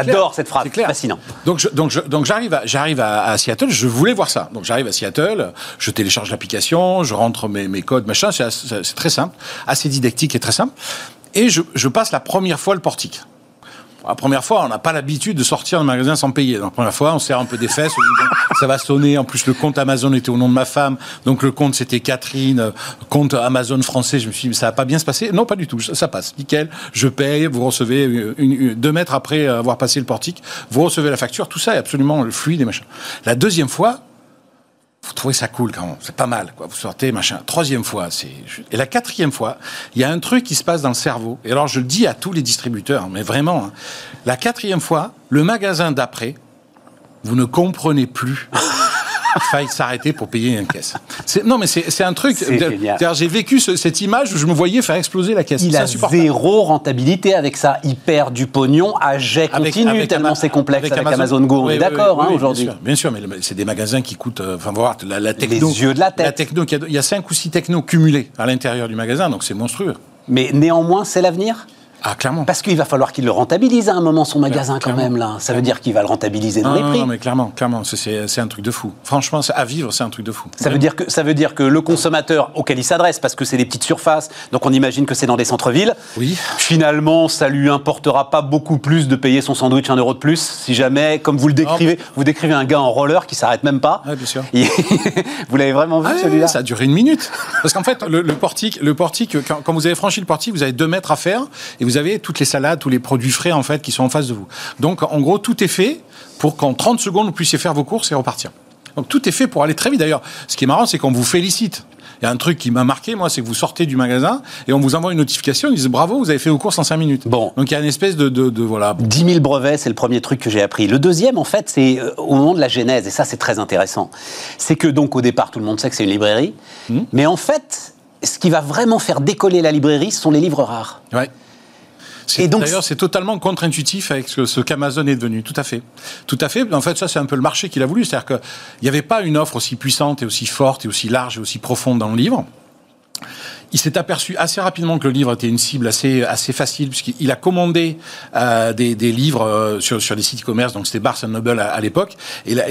J'adore cette phrase, C'est fascinant. Donc, je- donc, je- donc j'arrive, à, j'arrive à, à Seattle. Je voulais voir ça. Donc, j'arrive à Seattle. Je télécharge l'application. Je rentre mes, mes codes, machin. C'est très simple, assez didactique et très simple. Et je, passe la première fois le portique. La première fois, on n'a pas l'habitude de sortir d'un magasin sans payer. Donc, la première fois, on serre un peu des fesses. on dit, ça va sonner. En plus, le compte Amazon était au nom de ma femme. Donc, le compte, c'était Catherine. Compte Amazon français. Je me suis dit, mais ça va pas bien se passer. Non, pas du tout. Ça, passe. Nickel. Je paye. Vous recevez deux mètres après avoir passé le portique. Vous recevez la facture. Tout ça est absolument fluide et machin. La deuxième fois, vous trouvez ça cool quand c'est pas mal, quoi. Vous sortez, machin. Troisième fois, c'est. Et la quatrième fois, il y a un truc qui se passe dans le cerveau. Et alors, je le dis à tous les distributeurs, mais vraiment, hein. la quatrième fois, le magasin d'après, vous ne comprenez plus. Il faille s'arrêter pour payer une caisse. C'est- Non, mais c'est un truc. J'ai vécu ce- cette image où je me voyais faire exploser la caisse. Il a zéro rentabilité avec ça. Il perd du pognon à jet continu, avec tellement c'est complexe avec, Amazon. Go. On Oui, est d'accord oui, hein, oui, aujourd'hui. Bien sûr, bien sûr, mais c'est des magasins qui coûtent. euh, Enfin, voir la, la techno. yeux de la tête. La techno, il y a cinq ou six technos cumulés à l'intérieur du magasin, donc c'est monstrueux. Mais néanmoins, c'est l'avenir? Ah, clairement. Parce qu'il va falloir qu'il le rentabilise à un moment, son magasin, quand même. là. Ça veut dire qu'il va le rentabiliser dans Non, les prix. non, mais clairement, clairement, c'est- un truc de fou. Franchement, à vivre, c'est un truc de fou. Ça veut, dire que, ça veut dire que le consommateur auquel il s'adresse, parce que c'est des petites surfaces, donc on imagine que c'est dans des centres-villes, Oui. finalement, ça lui importera pas beaucoup plus de payer son sandwich un euro de plus, si jamais, comme vous le décrivez, vous décrivez un gars en roller qui s'arrête même pas. Ouais, bien sûr. Vous l'avez vraiment vu Ah, celui-là ça a duré une minute. Parce qu'en fait, le, le portique, le portique quand, quand vous avez franchi le portique, vous avez deux mètres à faire et vous avez toutes les salades, tous les produits frais en fait qui sont en face de vous. Donc, en gros, tout est fait pour qu'en 30 secondes, vous puissiez faire vos courses et repartir. Donc, tout est fait pour aller très vite. D'ailleurs, ce qui est marrant, c'est qu'on vous félicite. Il y a un truc qui m'a marqué, moi, c'est que vous sortez du magasin et on vous envoie une notification, ils disent bravo, vous avez fait vos courses en 5 minutes. Bon. Donc, il y a une espèce de, de, de- voilà. 10 000 brevets, c'est le premier truc que j'ai appris. Le deuxième, en fait, c'est euh, au moment de la genèse, et ça, c'est très intéressant. C'est que, donc, au départ, tout le monde sait que c'est une librairie, Hmm. mais en fait, ce qui va vraiment faire décoller la librairie, ce sont les livres rares. Ouais. C'est- Et donc- D'ailleurs, c'est totalement contre-intuitif avec ce, ce qu'Amazon est devenu. Tout à fait. Tout à fait. En fait, ça, c'est un peu le marché qu'il a voulu. C'est-à-dire qu'il n'y avait pas une offre aussi puissante et aussi forte et aussi large et aussi profonde dans le livre. Il s'est aperçu assez rapidement que le livre était une cible assez, assez facile, puisqu'il a commandé euh, des, des livres euh, sur, sur des sites e-commerce, donc c'était Barnes Noble à, l'époque, et, le,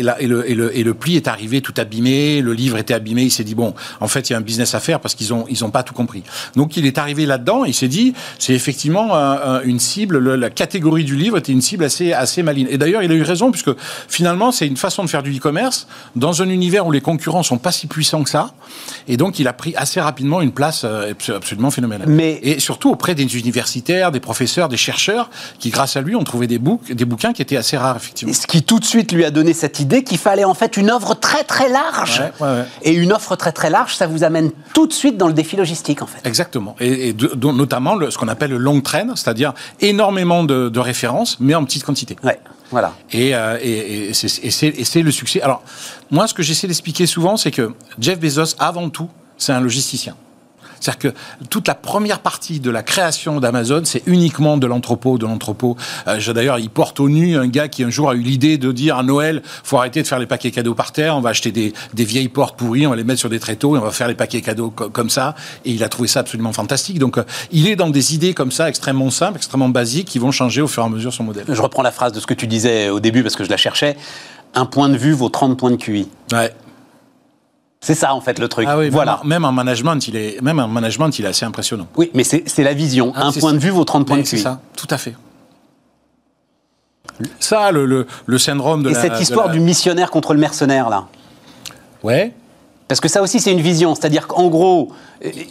et, le, et le pli est arrivé tout abîmé, le livre était abîmé, il s'est dit, bon, en fait, il y a un business à faire parce qu'ils n'ont ils ont pas tout compris. Donc il est arrivé là-dedans, il s'est dit, c'est effectivement euh, une cible, le- la catégorie du livre était une cible assez, assez maligne. Et d'ailleurs, il a eu raison, puisque finalement, c'est une façon de faire du e-commerce dans un univers où les concurrents sont pas si puissants que ça, et donc il a pris assez rapidement une place euh, abs- absolument phénoménale. Mais- Et surtout auprès des universitaires, des professeurs, des chercheurs, qui grâce à lui ont trouvé des, bouc- des bouquins qui étaient assez rares, effectivement. Ce qui tout de suite lui a donné cette idée qu'il fallait en fait une offre très très large. Ouais, ouais, ouais. Et une offre très très large, ça vous amène tout de suite dans le défi logistique en fait. Exactement. Et, et de- dont notamment le- ce qu'on appelle le long train, c'est-à-dire énormément de, de références, mais en petite quantité. Ouais. Voilà. Et, euh, et c'est le succès. Alors, moi, ce que j'essaie d'expliquer souvent, c'est que Jeff Bezos, avant tout, c'est un logisticien. C'est-à-dire que toute la première partie de la création d'Amazon, c'est uniquement de l'entrepôt, de l'entrepôt. Euh, D'ailleurs, il porte au nu un gars qui un jour a eu l'idée de dire à Noël, faut arrêter de faire les paquets cadeaux par terre, on va acheter des, des vieilles portes pourries, on va les mettre sur des tréteaux et on va faire les paquets cadeaux co- comme ça. Et il a trouvé ça absolument fantastique. Donc, euh, il est dans des idées comme ça, extrêmement simples, extrêmement basiques, qui vont changer au fur et à mesure son modèle. Je reprends la phrase de ce que tu disais au début parce que je la cherchais. Un point de vue vaut 30 points de QI. Ouais. C'est ça en fait le truc. Ah oui, voilà. Même, en management, il est, même en management, il est assez impressionnant. Oui, mais c'est c'est la vision. Ah, un c'est point ça. de vue vaut 30 points de C'est QI. ça, tout à fait. Ça, le, le, le syndrome de Et la. cette histoire la- du missionnaire contre le mercenaire là. Ouais. Parce que ça aussi c'est une vision, c'est-à-dire qu'en gros,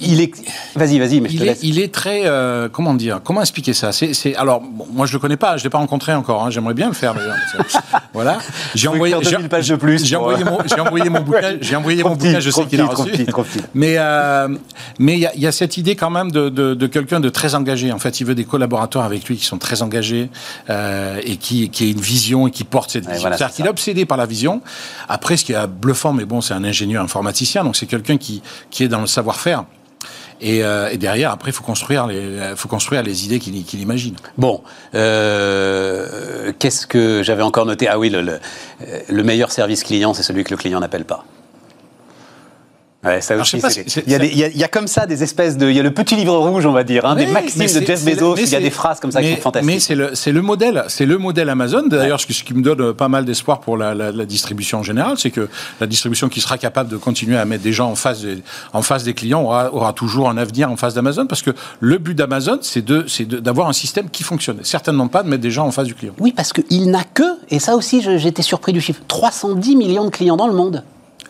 il est. Vas-y, vas-y, mais je te Il est, laisse. il est très. euh, comment dire Comment expliquer ça? C'est, Alors, bon, moi, je le connais pas, je l'ai pas rencontré encore. hein, j'aimerais bien le faire, d'ailleurs. voilà. J'ai envoyé. J'ai, 2000 pages de plus j'ai envoyé, mon, j'ai envoyé mon bouquin. J'ai envoyé Trop mon petit, bouquin. Je sais qu'il a trop reçu. petit, trop petit. Mais euh, mais il y, a- il y a cette idée quand même de, de, de quelqu'un de très engagé. En fait, il veut des collaborateurs avec lui qui sont très engagés euh, et qui qui aient une vision et qui portent cette vision. voilà, C'est-à-dire c'est qu'il est obsédé par la vision. Après, ce qui est bluffant, mais bon, c'est un ingénieur informaticien, donc c'est quelqu'un qui qui est dans le savoir-faire. Et, euh, et derrière, après, il faut construire les, faut construire les idées qu'il imagine. Bon, euh, qu'est-ce que j'avais encore noté? Ah oui, le meilleur service client, c'est celui que le client n'appelle pas. Ouais, ça aussi, si- il, y a c'est- des- il, y a, il y a comme ça des espèces de. Il y a le petit livre rouge, on va dire, hein, des maximes de Jeff Bezos. Il y a des phrases comme ça qui sont fantastiques. Mais c'est le, c'est le modèle, c'est le modèle Amazon. D'ailleurs, ce, qui- ce qui me donne pas mal d'espoir pour la, la- la distribution en général, c'est que la distribution qui sera capable de continuer à mettre des gens en face des, en face des clients aura, aura toujours un avenir en face d'Amazon, parce que le but d'Amazon, c'est de, c'est de- d'avoir un système qui fonctionne. Certainement pas de mettre des gens en face du client. Oui, parce qu'il n'a que, et ça aussi j'étais surpris du chiffre, 310 millions de clients dans le monde.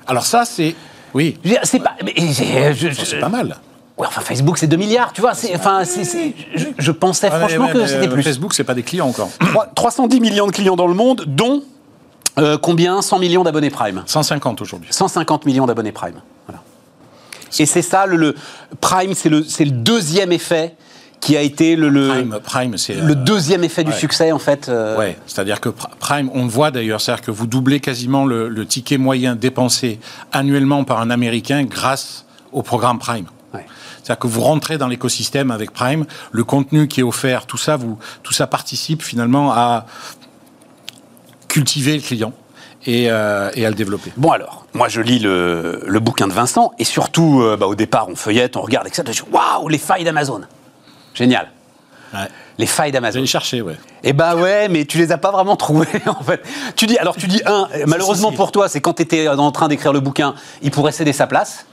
Alors ça, c'est, oui, C'est pas. pas mal. Ouais, enfin, Facebook, c'est 2 milliards, tu vois. Enfin, je, je pensais Ah, franchement mais- que c'était euh, plus. Facebook, c'est pas des clients encore. Trois- 310 millions de clients dans le monde, dont euh, combien? 100 millions d'abonnés Prime. 150 aujourd'hui. 150 millions d'abonnés Prime. Voilà. Et c'est ça, le, le- Prime, c'est le, c'est le deuxième effet qui a été le, le, Prime, Prime, c'est le euh, deuxième effet du succès, en fait. euh, Ouais, c'est-à-dire que Pr- Prime, on le voit d'ailleurs, c'est-à-dire que vous doublez quasiment le, le ticket moyen dépensé annuellement par un Américain grâce au programme Prime. Ouais. C'est-à-dire que vous rentrez dans l'écosystème avec Prime, le contenu qui est offert, tout ça, vous, tout ça participe finalement à cultiver le client et, euh, et à le développer. Bon alors, moi je lis le, le bouquin de Vincent et surtout, euh, bah, au départ, on feuillette, on regarde, etc. Waouh, les failles d'Amazon. Génial. Ouais. Les failles d'Amazon. allez chercher, ouais. Eh ben ouais, mais tu les as pas vraiment trouvés en fait. Tu dis alors tu dis un, malheureusement pour toi, c'est quand tu étais en train d'écrire le bouquin, il pourrait céder sa place.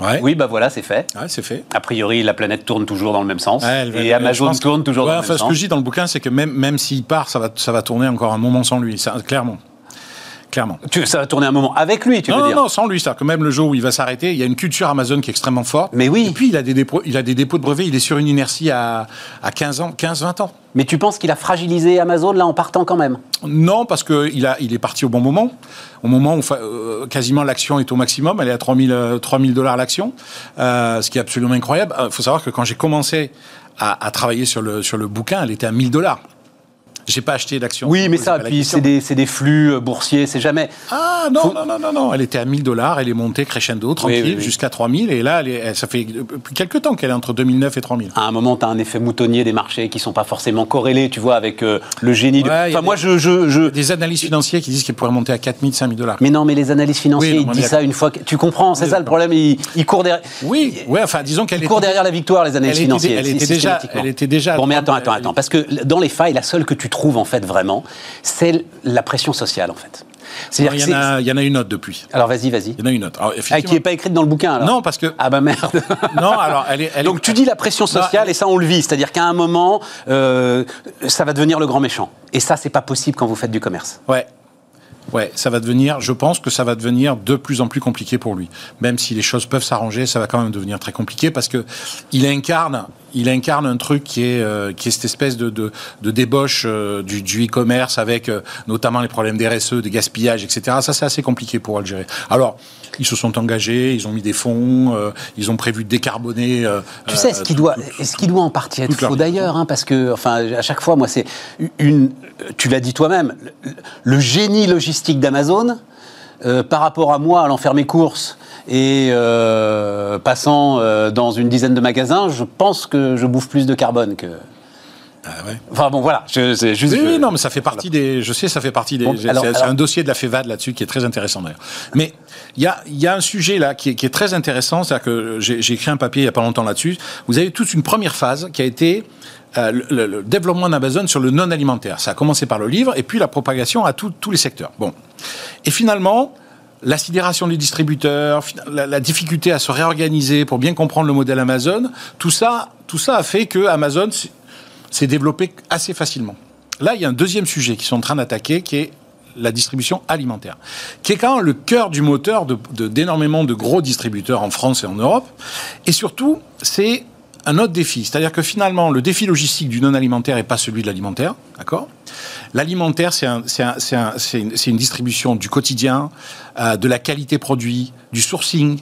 Ouais. Oui, bah voilà, c'est fait. Ouais, c'est fait. A priori, la planète tourne toujours dans le même sens Ouais, et Amazon tourne toujours dans le enfin, même ce que sens. je dis dans le bouquin, c'est que même, même s'il part, ça va, ça va tourner encore un moment sans lui, ça, clairement. Clairement. Tu- ça va tourner un moment avec lui, tu non, veux non, dire non, sans lui. C'est-à-dire que même le jour où il va s'arrêter, il y a une culture Amazon qui est extrêmement forte. Mais oui. Et puis, il a des dépôts, il a des dépôts de brevets. Il est sur une inertie à, à 15 ans, 15, 20 ans. Mais tu penses qu'il a fragilisé Amazon là en partant quand même? Non, parce qu'il il est parti au bon moment. Au moment où euh, quasiment l'action est au maximum. Elle est à 3000 euh, 3000 dollars l'action. Euh, ce qui est absolument incroyable. Il faut savoir que quand j'ai commencé à, à travailler sur le, sur le bouquin, elle était à 1000 dollars. J'ai pas acheté d'action. Oui, mais ça, puis c'est des, des flux euh, boursiers, c'est jamais. Ah non, Faut- non, non, non, non, elle était à 1000 dollars, elle est montée crescendo, tranquille, oui, oui. jusqu'à 3000, et là, elle est- elle- ça fait depuis quelques temps qu'elle est entre 2009 et 3000. À un moment, tu as un effet moutonnier des marchés qui sont pas forcément corrélés, tu vois, avec euh, le génie. de- Ouais, a Enfin, moi, des- je, je, je- Des analystes financiers qui disent qu'elle pourrait monter à 4000, 5000 dollars. Mais non, mais les Oui, non, ils disent ça une fois que. Tu comprends, c'est Oui, ça le problème. Ils, ils courent derrière. Oui, ouais, enfin, disons qu'elle courent derrière la victoire, les était- financiers. elle était déjà- elle était déjà Bon, mais attends, 30, attends, attends. Parce que dans les failles, la seule que tu en fait, vraiment, c'est la pression sociale, en fait. Il, y y en a une autre depuis. Alors, vas-y, vas-y. Il y en a une autre. Alors, Ah, qui n'est pas écrite dans le bouquin, alors Non, parce que. Ah, bah merde. Non, alors, elle est. elle est- Donc tu dis la pression sociale et ça on le vit, c'est-à-dire qu'à un moment euh, ça va devenir le grand méchant. Et ça c'est pas possible quand vous faites du commerce. Ouais. Ouais, ça va devenir, je pense que ça va devenir de plus en plus compliqué pour lui. Même si les choses peuvent s'arranger, ça va quand même devenir très compliqué parce que il incarne il incarne un truc qui est, euh, qui est cette espèce de, de, de débauche euh, du, du e-commerce avec euh, notamment les problèmes d'RSE, de gaspillage, etc. Ça, c'est assez compliqué pour Algérie. Alors, ils se sont engagés, ils ont mis des fonds, ils ont prévu de décarboner. Tu sais, ce qui doit, ce qui doit en partie être faux d'ailleurs, hein, parce que, enfin, à chaque fois, moi, c'est une. Tu l'as dit toi-même, le, le génie logistique d'Amazon, par rapport à moi allant faire mes courses et euh, passant euh, dans une dizaine de magasins, je pense que je bouffe plus de carbone que. Ah ouais. Enfin bon, voilà, je- c'est juste. Oui, je- non, mais ça fait partie des. Je sais, ça fait partie des. Bon, c'est alors- c'est alors- un dossier de la FEVAD là-dessus qui est très intéressant d'ailleurs. Mais il y a, il y a un sujet là qui est, qui est très intéressant, c'est-à-dire que j'ai écrit un papier il y a pas longtemps là-dessus. Vous avez toute une première phase qui a été euh, le, le- le développement d'Amazon sur le non alimentaire. Ça a commencé par le livre et puis la propagation à tout- tous les secteurs. Bon, et finalement. La sidération des distributeurs, la, difficulté à se réorganiser pour bien comprendre le modèle Amazon, tout ça, a fait que Amazon s'est développé assez facilement. Là, il y a un deuxième sujet qu'ils sont en train d'attaquer, qui est la distribution alimentaire, qui est quand même le cœur du moteur de- de- d'énormément de, gros distributeurs en France et en Europe. Et surtout, c'est un autre défi. C'est-à-dire que finalement, le défi logistique du non-alimentaire n'est pas celui de l'alimentaire, d'accord? L'alimentaire, c'est un- c'est un- c'est un- c'est une, distribution du quotidien, euh, de la qualité produit, du sourcing.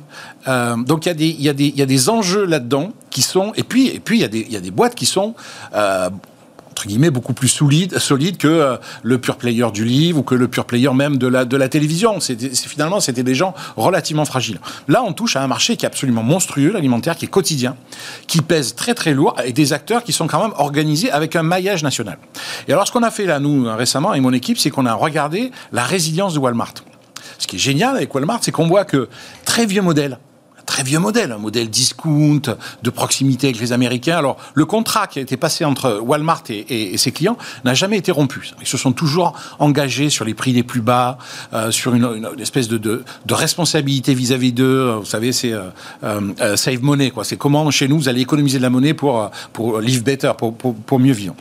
Euh, donc il y, a des- enjeux là-dedans qui sont... Et puis, il, y a des, il y a des boîtes qui sont... entre guillemets, beaucoup plus solide, solide que euh, le pure player du livre ou que le pure player même de la, de la télévision. Finalement, c'était des gens relativement fragiles. Là, on touche à un marché qui est absolument monstrueux, l'alimentaire, qui est quotidien, qui pèse très très lourd, et des acteurs qui sont quand même organisés avec un maillage national. Et alors, ce qu'on a fait là, nous, récemment, avec mon équipe, c'est qu'on a regardé la résilience de Walmart. Ce qui est génial avec Walmart, c'est qu'on voit que très vieux modèle, très vieux modèle, un modèle discount, de proximité avec les Américains. Alors, le contrat qui a été passé entre Walmart et, ses clients n'a jamais été rompu. Ils se sont toujours engagés sur les prix les plus bas, euh, sur une, espèce de, de, responsabilité vis-à-vis d'eux. Vous savez, c'est euh, euh, save money. quoi. C'est comment, chez nous, vous allez économiser de la monnaie pour, pour live better, pour, pour mieux vivre.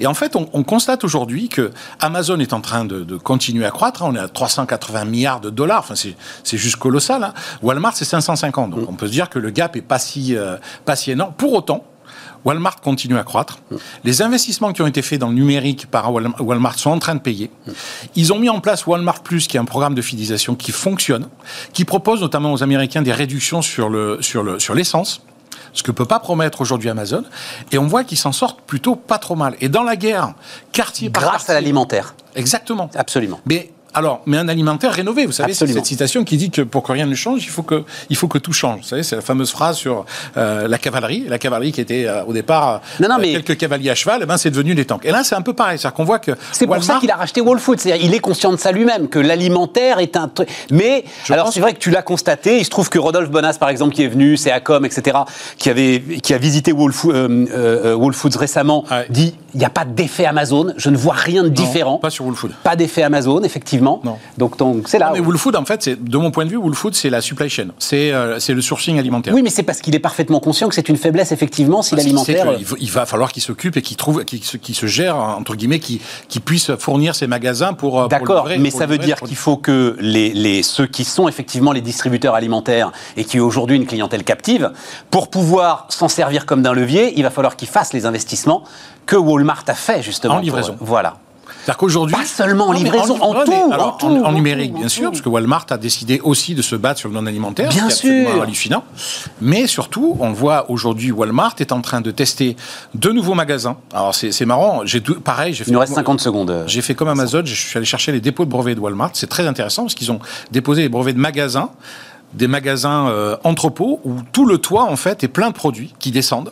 Et en fait, on, on constate aujourd'hui que Amazon est en train de, de continuer à croître. On est à 380 milliards de dollars. Enfin, c'est, c'est juste colossal. hein. Walmart, c'est 550. Donc, on peut se dire que le gap est pas si, euh, pas si énorme. Pour autant, Walmart continue à croître. Les investissements qui ont été faits dans le numérique par Wal- Walmart sont en train de payer. Ils ont mis en place Walmart Plus, qui est un programme de fidélisation qui fonctionne, qui propose notamment aux Américains des réductions sur, le, sur, le, sur l'essence ce que peut pas promettre aujourd'hui Amazon, et on voit qu'ils s'en sortent plutôt pas trop mal. Et dans la guerre, quartier par Grâce quartier, à l'alimentaire, exactement. absolument. Mais alors, mais un alimentaire rénové, vous savez, c'est cette citation qui dit que pour que rien ne change, il faut que, il faut que tout change. Vous savez, c'est la fameuse phrase sur euh, la cavalerie, la cavalerie qui était euh, au départ Non, non, euh, mais- quelques cavaliers à cheval, eh ben c'est devenu des tanks. Et là, c'est un peu pareil, c'est-à-dire qu'on voit que C'est pour ça qu'il a racheté Whole Foods. C'est-à-dire, il est conscient de ça lui-même, que l'alimentaire est un truc. Mais, Je alors pense c'est vrai que tu l'as constaté. Il se trouve que Rodolphe Bonas, par exemple, qui est venu, c'est Acom, etc., qui, avait, qui a visité Whole, Fo- euh, Whole Foods récemment, Ouais. dit il n'y a pas d'effet Amazon. Je ne vois rien de Non, différent. pas sur Whole Foods. Pas d'effet Amazon, effectivement. Non. Donc, c'est là. Non, mais où- Wool Food, en fait, de mon point de vue, Wool Food, c'est la supply chain. C'est, euh, le sourcing alimentaire. Oui, mais c'est parce qu'il est parfaitement conscient que c'est une faiblesse, effectivement, si sait l'alimentaire. il va falloir qu'il s'occupe et qu'il trouve, qu'il se, qu'il se gère entre guillemets, qu'il, qu'il puisse fournir ses magasins pour. D'accord, mais pour ça veut dire qu'il faut que les, les, ceux qui sont effectivement les distributeurs alimentaires et qui ont aujourd'hui une clientèle captive, pour pouvoir s'en servir comme d'un levier, il va falloir qu'ils fassent les investissements que Walmart a fait justement. En pour- livraison. voilà. C'est-à-dire qu'aujourd'hui. Pas seulement en livraison, li- en tout, en alors, tout, en, en en numérique, bien sûr, parce que Walmart a décidé aussi de se battre sur le non-alimentaire. Bien est absolument sûr. hallucinant. Mais surtout, on voit aujourd'hui, Walmart est en train de tester deux nouveaux magasins. Alors, c'est, c'est marrant. J'ai tout- pareil, j'ai fait. Il nous reste 50 secondes. J'ai fait comme Amazon, je suis allé chercher les dépôts de brevets de Walmart. C'est très intéressant parce qu'ils ont déposé les brevets de magasins, des magasins euh, entrepôts où tout le toit en fait est plein de produits qui descendent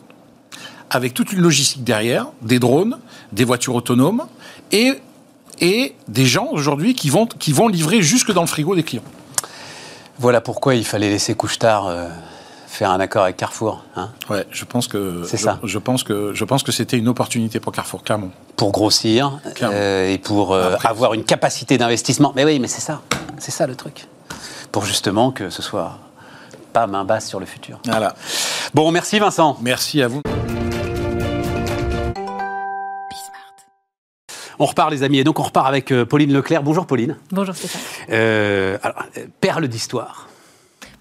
avec toute une logistique derrière, des drones, des voitures autonomes et et des gens aujourd'hui qui vont qui vont livrer jusque dans le frigo des clients. Voilà pourquoi il fallait laisser Couchetard euh, faire un accord avec Carrefour. hein, Ouais, je pense que C'est ça. je pense que je pense que c'était une opportunité pour Carrefour clairement. pour grossir euh, et pour euh, Après- avoir une capacité d'investissement. Mais oui, mais c'est ça, c'est ça le truc. Pour justement que ce soit pas main basse sur le futur. Voilà. Bon, merci Vincent. Merci à vous. On repart les amis, et donc on repart avec euh, Pauline Leclerc. Bonjour Pauline. Bonjour Stéphane. Euh, alors, euh, perle d'histoire.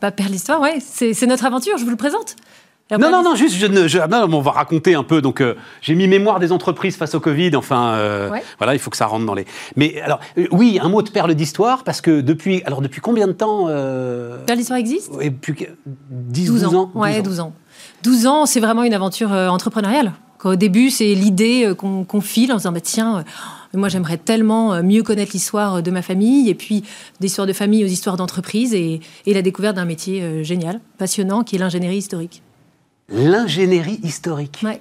Bah, Père l'Histoire, ouais, c'est notre aventure, je vous le présente. non, non, non, juste, je ne, je, non, on va raconter un peu. Donc, euh, j'ai mis mémoire des entreprises face au Covid. Enfin, euh, voilà, il faut que ça rentre dans les. Mais alors, euh, oui, un mot de perle d'histoire, parce que depuis, alors depuis combien de temps Perle d'histoire existe? depuis 10, 12, 12 ans. Ouais, 12 ans. 12 ans, c'est vraiment une aventure entrepreneuriale. Au début, c'est l'idée qu'on file en disant, bah, tiens, moi j'aimerais tellement mieux connaître l'histoire de ma famille, et puis d'histoire de famille aux histoires d'entreprise, et, et, la découverte d'un métier génial, passionnant, qui est l'ingénierie historique l'ingénierie historique. Ouais.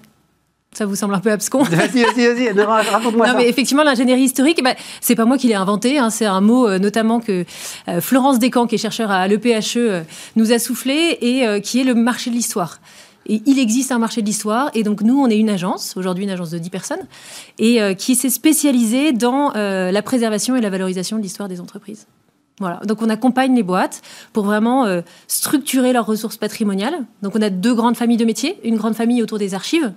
Ça vous semble un peu abscon? Vas-y, vas-y, vas-y, raconte-moi ça. Non, mais effectivement, l'ingénierie historique, bah, c'est pas moi qui l'ai inventé. Hein, c'est un mot euh, notamment que euh, Florence Descamps, qui est chercheur à l'EPHE, euh, nous a soufflé et qui est le marché de l'histoire. Et il existe un marché de l'histoire. Et donc, nous, on est une agence, aujourd'hui une agence de 10 personnes, et qui s'est spécialisée dans la préservation et la valorisation de l'histoire des entreprises. Voilà. Donc on accompagne les boîtes pour vraiment euh, structurer leurs ressources patrimoniales. Donc on a deux grandes familles de métiers, une grande famille autour des archives.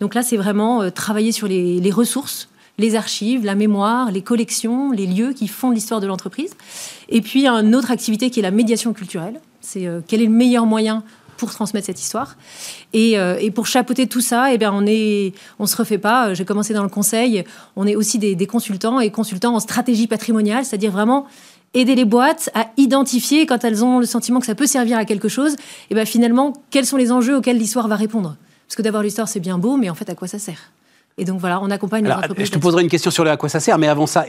Donc là c'est vraiment euh, travailler sur les, ressources, les archives, la mémoire, les collections, les lieux qui font l'histoire de l'entreprise. Et puis une autre activité qui est la médiation culturelle. C'est euh, quel est le meilleur moyen pour transmettre cette histoire. Et, pour chapeauter tout ça, eh bien, on on se refait pas. J'ai commencé dans le conseil. On est aussi des, des consultants et consultants en stratégie patrimoniale, c'est-à-dire vraiment aider les boîtes à identifier quand elles ont le sentiment que ça peut servir à quelque chose, et ben finalement, quels sont les enjeux auxquels l'histoire va répondre Parce que d'avoir l'histoire, c'est bien beau, mais en fait, à quoi ça sert? Et donc voilà, on accompagne les entreprises. Je te poserai une question sur le à quoi ça sert, mais avant ça,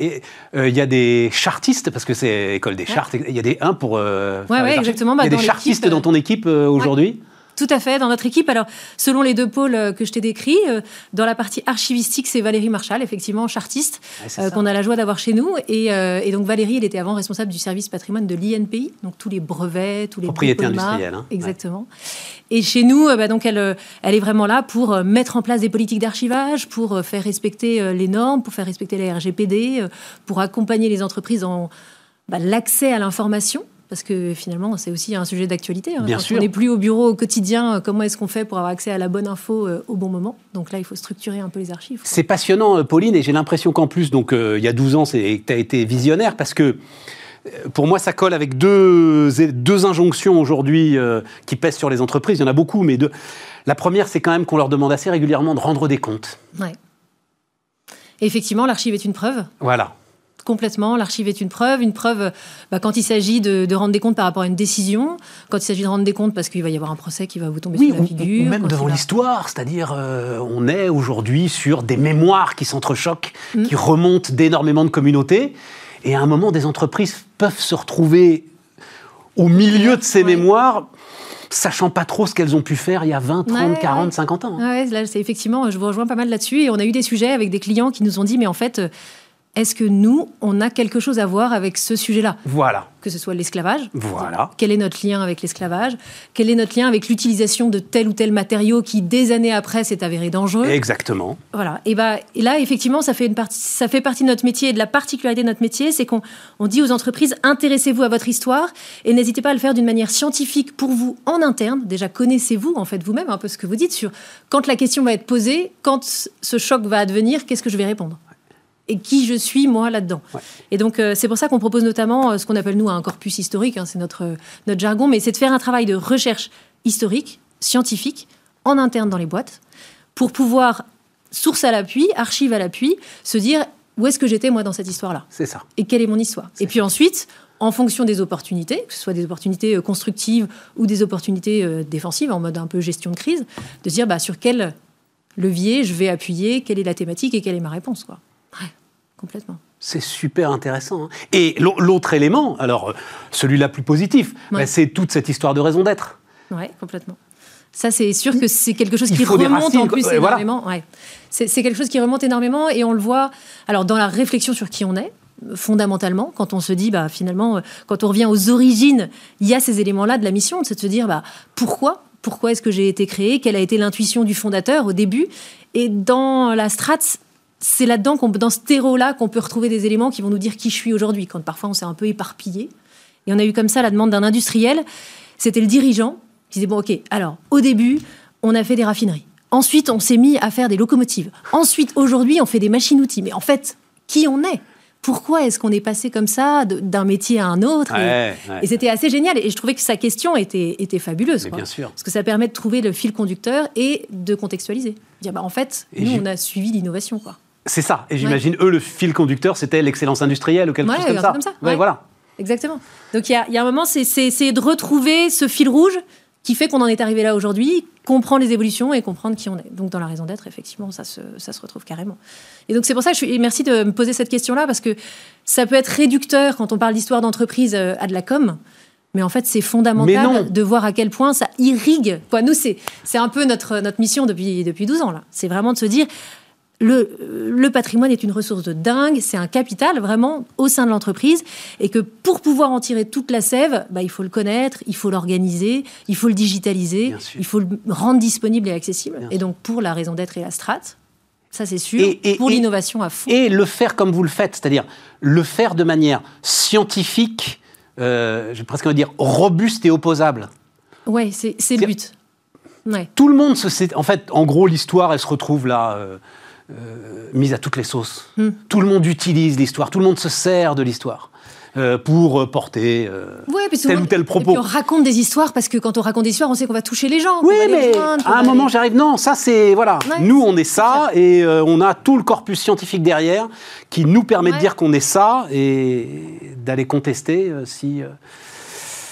euh, il y a des chartistes, parce que c'est école des chartes, il y a des uns pour. Euh, oui, exactement. il y a bah, des chartistes dans ton équipe euh, aujourd'hui tout à fait, dans notre équipe. Alors, selon les deux pôles euh, que je t'ai décrits, euh, dans la partie archivistique, c'est Valérie Marchal, effectivement, chartiste, euh, qu'on a la joie d'avoir chez nous. Et, donc, Valérie, elle était avant responsable du service patrimoine de l'INPI, donc tous les brevets, tous les propriétés industrielles. Hein. Exactement. Et chez nous, bah, donc, elle, elle est vraiment là pour mettre en place des politiques d'archivage, pour faire respecter les normes, pour faire respecter les RGPD, pour accompagner les entreprises dans bah, l'accès à l'information parce que finalement, c'est aussi un sujet d'actualité. Hein. Bien sûr. On n'est plus au bureau au quotidien. Comment est-ce qu'on fait pour avoir accès à la bonne info euh, au bon moment? Donc là, il faut structurer un peu les archives. C'est passionnant, euh, Pauline, et j'ai l'impression qu'en plus, donc euh, il y a 12 ans, tu as été visionnaire parce que pour moi, ça colle avec deux, deux injonctions aujourd'hui qui pèsent sur les entreprises. Il y en a beaucoup, mais deux. La première, c'est quand même qu'on leur demande assez régulièrement de rendre des comptes. Ouais. effectivement, l'archive est une preuve. Voilà complètement. L'archive est une preuve. Une preuve bah, quand il s'agit de, rendre des comptes par rapport à une décision, quand il s'agit de rendre des comptes parce qu'il va y avoir un procès qui va vous tomber sur la figure. Ou même devant l'histoire, c'est-à-dire euh, on est aujourd'hui sur des mémoires qui s'entrechoquent, mm. qui remontent d'énormément de communautés. Et à un moment, des entreprises peuvent se retrouver au milieu de ces mémoires sachant pas trop ce qu'elles ont pu faire il y a 20, 30, 40, 50 ans. Ouais, là, c'est effectivement, je vous rejoins pas mal là-dessus. Et on a eu des sujets avec des clients qui nous ont dit, mais en fait, est-ce que nous, on a quelque chose à voir avec ce sujet-là? Voilà. Que ce soit l'esclavage? Voilà. Quel est notre lien avec l'esclavage? Quel est notre lien avec l'utilisation de tel ou tel matériau qui, des années après, s'est avéré dangereux? Exactement. Voilà. Et, bah, et là, effectivement, ça fait, une partie, ça fait partie de notre métier et de la particularité de notre métier, c'est qu'on on dit aux entreprises intéressez-vous à votre histoire et n'hésitez pas à le faire d'une manière scientifique pour vous en interne. Déjà, connaissez-vous en fait vous-même un peu ce que vous dites sur quand la question va être posée, quand ce choc va advenir, qu'est-ce que je vais répondre? Et qui je suis moi là-dedans. Et donc euh, c'est pour ça qu'on propose notamment euh, ce qu'on appelle nous un corpus historique, hein, c'est notre, euh, notre jargon, mais c'est de faire un travail de recherche historique, scientifique, en interne dans les boîtes, pour pouvoir, source à l'appui, archive à l'appui, se dire où est-ce que j'étais moi dans cette histoire-là. C'est ça. Et quelle est mon histoire. Et puis ensuite, en fonction des opportunités, que ce soit des opportunités constructives ou des opportunités défensives, en mode un peu gestion de crise, de se dire bah, sur quel levier je vais appuyer, quelle est la thématique et quelle est ma réponse. Quoi. Complètement. C'est super intéressant. Hein. Et l'autre élément, alors celui-là plus positif, bah, c'est toute cette histoire de raison d'être. Oui, complètement. Ça, c'est sûr que c'est quelque chose qui remonte en plus énormément. Ouais. C'est quelque chose qui remonte énormément et on le voit alors dans la réflexion sur qui on est, fondamentalement, quand on se dit, bah, finalement, quand on revient aux origines, il y a ces éléments-là de la mission, c'est de se dire, bah, pourquoi Pourquoi est-ce que j'ai été créé Quelle a été l'intuition du fondateur au début Et dans la strate, c'est là-dedans, dans ce terreau-là, qu'on peut retrouver des éléments qui vont nous dire qui je suis aujourd'hui, quand parfois on s'est un peu éparpillé. Et on a eu comme ça la demande d'un industriel. C'était le dirigeant qui disait, bon ok, alors au début, on a fait des raffineries. Ensuite, on s'est mis à faire des locomotives. Ensuite, aujourd'hui, on fait des machines-outils. Mais en fait, qui on est? Pourquoi est-ce qu'on est passé comme ça d'un métier à un autre? Et- Ouais, ouais. Et, c'était assez génial. Et je trouvais que sa question était, était fabuleuse. Mais quoi. bien sûr. Parce que ça permet de trouver le fil conducteur et de contextualiser. Dire, bah, en fait, Et nous, on a suivi l'innovation. quoi. C'est ça. Et j'imagine, eux, le fil conducteur, c'était l'excellence industrielle ou quelque Ouais, chose comme ça. comme ça, Ouais, voilà. Exactement. Donc il y a, il y a un moment, c'est- c'est de retrouver ce fil rouge qui fait qu'on en est arrivé là aujourd'hui, comprendre les évolutions et comprendre qui on est. Donc dans la raison d'être, effectivement, ça se, ça se retrouve carrément. Et donc c'est pour ça que je suis, et merci de me poser cette question-là, parce que ça peut être réducteur quand on parle d'histoire d'entreprise euh, à de la com. Mais en fait, c'est fondamental de voir à quel point ça irrigue. Quoi, nous, c'est c'est un peu notre, notre mission depuis, depuis 12 ans. là. C'est vraiment de se dire, le, le patrimoine est une ressource de dingue, c'est un capital vraiment au sein de l'entreprise, et que pour pouvoir en tirer toute la sève, bah, il faut le connaître, il faut l'organiser, il faut le digitaliser, il faut le rendre disponible et accessible. Bien et donc pour la raison d'être et la strate, ça c'est sûr, Et- et- pour l'innovation à fond. Et le faire comme vous le faites, c'est-à-dire le faire de manière scientifique, euh, j'ai presque envie de dire robuste et opposable. Ouais, c'est le but. Ouais. Tout le monde se sait. En fait, en gros, l'histoire, elle se retrouve là, euh, euh, mise à toutes les sauces. Hmm. Tout le monde utilise l'histoire, tout le monde se sert de l'histoire euh, pour euh, porter. euh, Tel ou tel et propos. puis on raconte des histoires parce que quand on raconte des histoires, on sait qu'on va toucher les gens. Oui, mais à un moment, j'arrive. Non, ça, c'est. Voilà. Ouais, nous, on est ça, et euh, on a tout le corpus scientifique derrière qui nous permet de dire qu'on est ça et d'aller contester si.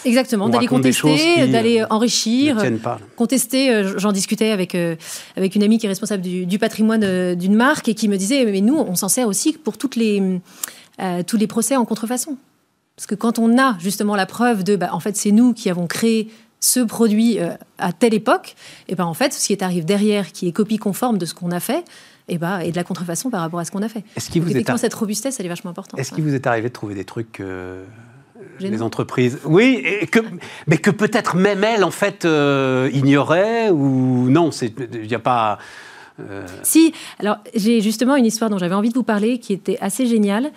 Exactement, d'aller contester, d'aller euh, enrichir. pas. contester. euh, J'en discutais avec, euh, avec une amie qui est responsable du, du patrimoine d'une marque et qui me disait Mais nous, on s'en sert aussi pour toutes les, euh, tous les procès en contrefaçon. Parce que quand on a justement la preuve de, bah, en fait, c'est nous qui avons créé ce produit euh, à telle époque, et ben en fait, ce qui est arrivé derrière, qui est copie conforme de ce qu'on a fait, et ben et de la contrefaçon par rapport à ce qu'on a fait. Est-ce qu'il vous est cette robustesse, elle est vachement importante. Est-ce ouais. qu'il vous est arrivé de trouver des trucs. Les entreprises, oui, et que, mais que peut-être même elles en fait euh, ignoraient ou non, il n'y a pas. euh, Si, alors j'ai justement une histoire dont j'avais envie de vous parler qui était assez géniale.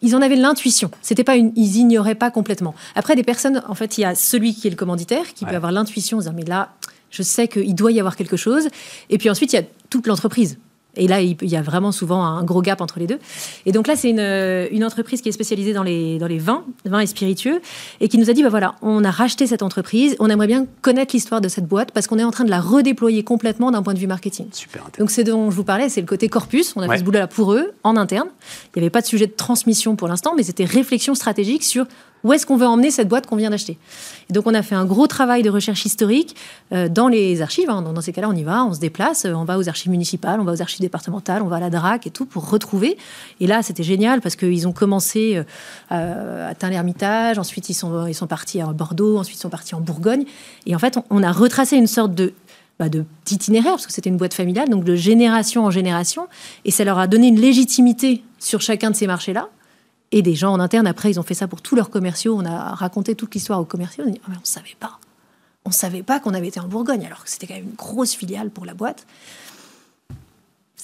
Ils en avaient l'intuition. C'était pas une, ils ignoraient pas complètement. Après, des personnes, en fait, il y a celui qui est le commanditaire qui Ouais. peut avoir l'intuition, dire mais là, je sais qu'il doit y avoir quelque chose. Et puis ensuite, il y a toute l'entreprise. Et là, il y a vraiment souvent un gros gap entre les deux. Et donc là, c'est une, euh, une entreprise qui est spécialisée dans les, dans les vins, vins et spiritueux, et qui nous a dit, bah voilà, on a racheté cette entreprise, on aimerait bien connaître l'histoire de cette boîte, parce qu'on est en train de la redéployer complètement d'un point de vue marketing. super intéressant. Donc, c'est dont je vous parlais, c'est le côté corpus. On a Ouais. fait ce boulot-là pour eux, en interne. Il n'y avait pas de sujet de transmission pour l'instant, mais c'était réflexion stratégique sur où est-ce qu'on veut emmener cette boîte qu'on vient d'acheter? Et donc, on a fait un gros travail de recherche historique euh, dans les archives. hein. Dans ces cas-là, on y va, on se déplace, euh, on va aux archives municipales, on va aux archives départementales, on va à la DRAC et tout pour retrouver. Et là, c'était génial parce qu'ils ont commencé euh, à atteindre l'Ermitage, ensuite ils sont, ils sont partis à Bordeaux, ensuite ils sont partis en Bourgogne. Et en fait, on, on a retracé une sorte de bah, de d'itinéraire, parce que c'était une boîte familiale, donc de génération en génération, et ça leur a donné une légitimité sur chacun de ces marchés-là. Et des gens en interne, après, ils ont fait ça pour tous leurs commerciaux. On a raconté toute l'histoire aux commerciaux. On dit, Ah, on ne savait pas. On ne savait pas qu'on avait été en Bourgogne, alors que c'était quand même une grosse filiale pour la boîte.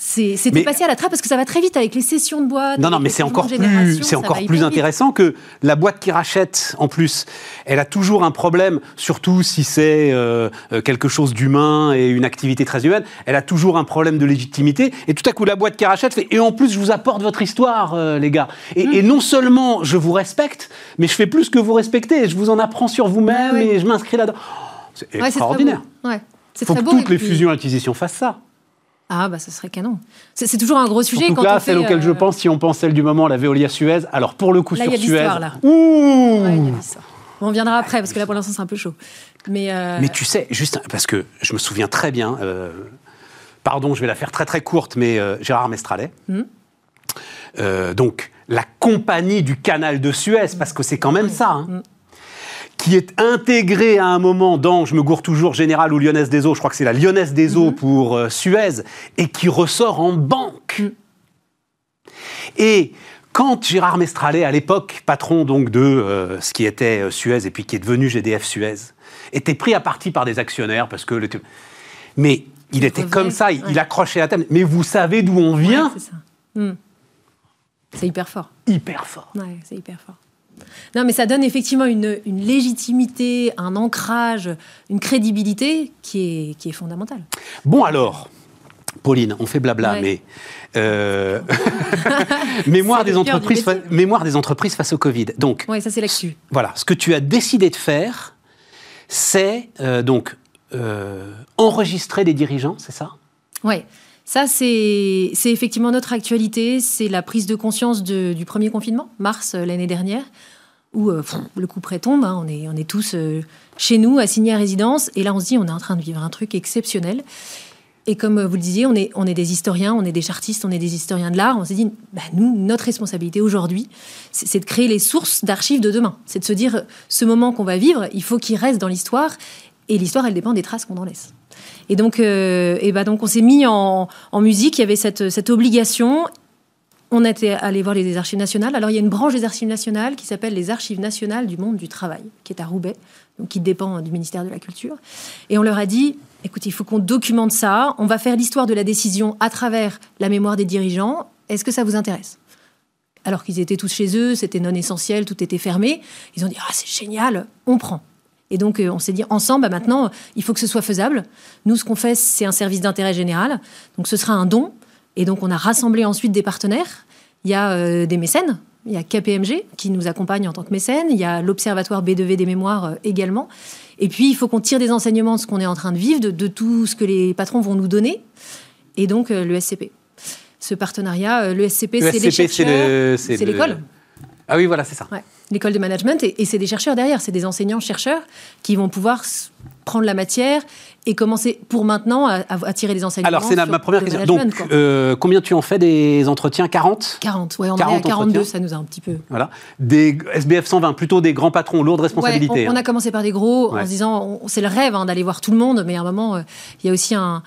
C'est- C'était passé à la trappe parce que ça va très vite avec les sessions de boîte. Non, non, mais c'est encore plus, c'est encore plus intéressant que la boîte qui rachète, en plus, elle a toujours un problème, surtout si c'est euh, euh, quelque chose d'humain et une activité très humaine, elle a toujours un problème de légitimité. Et tout à coup, la boîte qui rachète fait, et en plus, je vous apporte votre histoire, euh, les gars. Et, Mm. et non seulement je vous respecte, mais je fais plus que vous respecter, je vous en apprends sur vous-même Ouais, ouais. et je m'inscris là-dedans. Oh, c'est Ouais, extraordinaire. Il faut que toutes les fusions-acquisitions fassent ça. Ah, bah, ça serait canon. C'est c'est toujours un gros sujet. Que là, on celle fait, auquel je euh, pense, si on pense celle du moment, la Veolia Suez, alors pour le coup Là, il sur y a Suez. l'histoire, là. Ouh Ouais, y a on viendra après, parce que là, pour l'instant, c'est un peu chaud. Mais, euh, Mais tu sais, juste parce que je me souviens très bien, euh, pardon, je vais la faire très très courte, mais euh, Gérard Mestralet, euh, donc la compagnie du canal de Suez, parce que c'est quand même ça, hein, Mhm. Qui est intégrée à un moment dans, je me gourre toujours, Général ou Lyonnaise des Eaux, je crois que c'est la Lyonnaise des Eaux pour euh, Suez, et qui ressort en banque. Mhm. Et quand Gérard Mestralet, à l'époque, patron donc de euh, ce qui était euh, Suez et puis qui est devenu GDF Suez, était pris à partie par des actionnaires parce que le... Mais il Il était comme ça, il, ouais. il accrochait la table. Mais vous savez d'où on vient? ouais, c'est ça. Hmm. C'est hyper fort. Hyper fort. Ouais, c'est hyper fort. Non, mais ça donne effectivement une, une légitimité, un ancrage, une crédibilité qui est, qui est fondamentale. Bon alors, Pauline, on fait blabla, Ouais. mais euh, mémoire, des entreprises, fa- mémoire des entreprises face au Covid. Donc, Ouais, ça c'est l'actu. voilà, ce que tu as décidé de faire, c'est euh, donc euh, enregistrer des dirigeants, c'est ça? Ouais. Ça, c'est effectivement notre actualité. C'est la prise de conscience du premier confinement, mars euh, l'année dernière, où euh, le coup près tombe. hein. on, est, tous euh, chez nous, assignés à résidence. Et là, on se dit, on est en train de vivre un truc exceptionnel. Et comme vous le disiez, on est, des historiens, on est des chartistes, on est des historiens de l'art. On s'est dit, bah, nous, notre responsabilité aujourd'hui, c'est de créer les sources d'archives de demain. C'est de se dire, ce moment qu'on va vivre, il faut qu'il reste dans l'histoire. Et l'histoire, elle dépend des traces qu'on en laisse. Et donc, euh, et bah donc on s'est mis en, musique. Il y avait cette, cette obligation. On était allé voir les archives nationales. Alors, il y a une branche des archives nationales qui s'appelle les archives nationales du monde du travail, qui est à Roubaix, donc qui dépend du ministère de la Culture. Et on leur a dit écoutez, il faut qu'on documente ça. On va faire l'histoire de la décision à travers la mémoire des dirigeants. Est-ce que ça vous intéresse? Alors qu'ils étaient tous chez eux, c'était non essentiel, tout était fermé. Ils ont dit ah, c'est génial, on prend. Et donc, euh, on s'est dit ensemble, bah, maintenant, il faut que ce soit faisable. Nous, ce qu'on fait, c'est un service d'intérêt général. Donc, ce sera un don. Et donc, on a rassemblé ensuite des partenaires. Il y a euh, des mécènes. Il y a KPMG qui nous accompagne en tant que mécène. Il y a l'Observatoire B2V des mémoires euh, également. Et puis, il faut qu'on tire des enseignements de ce qu'on est en train de vivre, de, de tout ce que les patrons vont nous donner. Et donc, euh, le SCP. Ce partenariat, euh, le SCP, c'est les chercheurs, l'école. Ah oui, voilà, c'est ça. Ouais, l'école de management, et, et c'est des chercheurs derrière, c'est des enseignants-chercheurs qui vont pouvoir prendre la matière et commencer pour maintenant à, tirer des enseignements. Alors, c'est ma, première question. Donc, euh, combien tu en fais des entretiens? 40 40, ouais, on en est 40 à 42, entretiens. ça nous a un petit peu. Voilà. Des SBF 120, plutôt des grands patrons, lourdes responsabilités. Ouais, on, on hein. a commencé par des gros Ouais. en se disant c'est le rêve hein, d'aller voir tout le monde, mais à un moment, euh, il y a aussi un-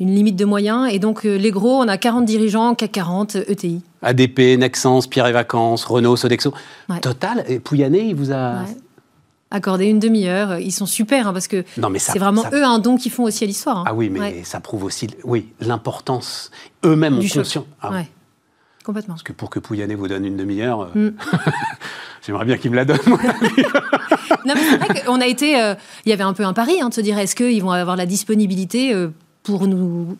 une limite de moyens. Et donc, euh, les gros, on a 40 dirigeants, CAC 40, euh, ETI. ADP, Nexens, Pierre et Vacances, Renault, Sodexo. Ouais. Total, et Pouyanné, il vous a. Ouais. Accordé une demi-heure. Ils sont super hein, parce que Non, mais ça- c'est vraiment ça- eux un don qu'ils font aussi à l'histoire. hein. Ah oui, mais Ouais. ça prouve aussi, oui, l'importance. Eux-mêmes ont conscience. Ah, Ouais. Complètement. Parce que pour que Pouyanné vous donne une demi-heure, euh, Mm. j'aimerais bien qu'il me la donne. moi. Non, mais c'est vrai qu'on a été. euh, Il y avait un peu un pari hein, de se dire est-ce qu'ils vont avoir la disponibilité euh, pour nous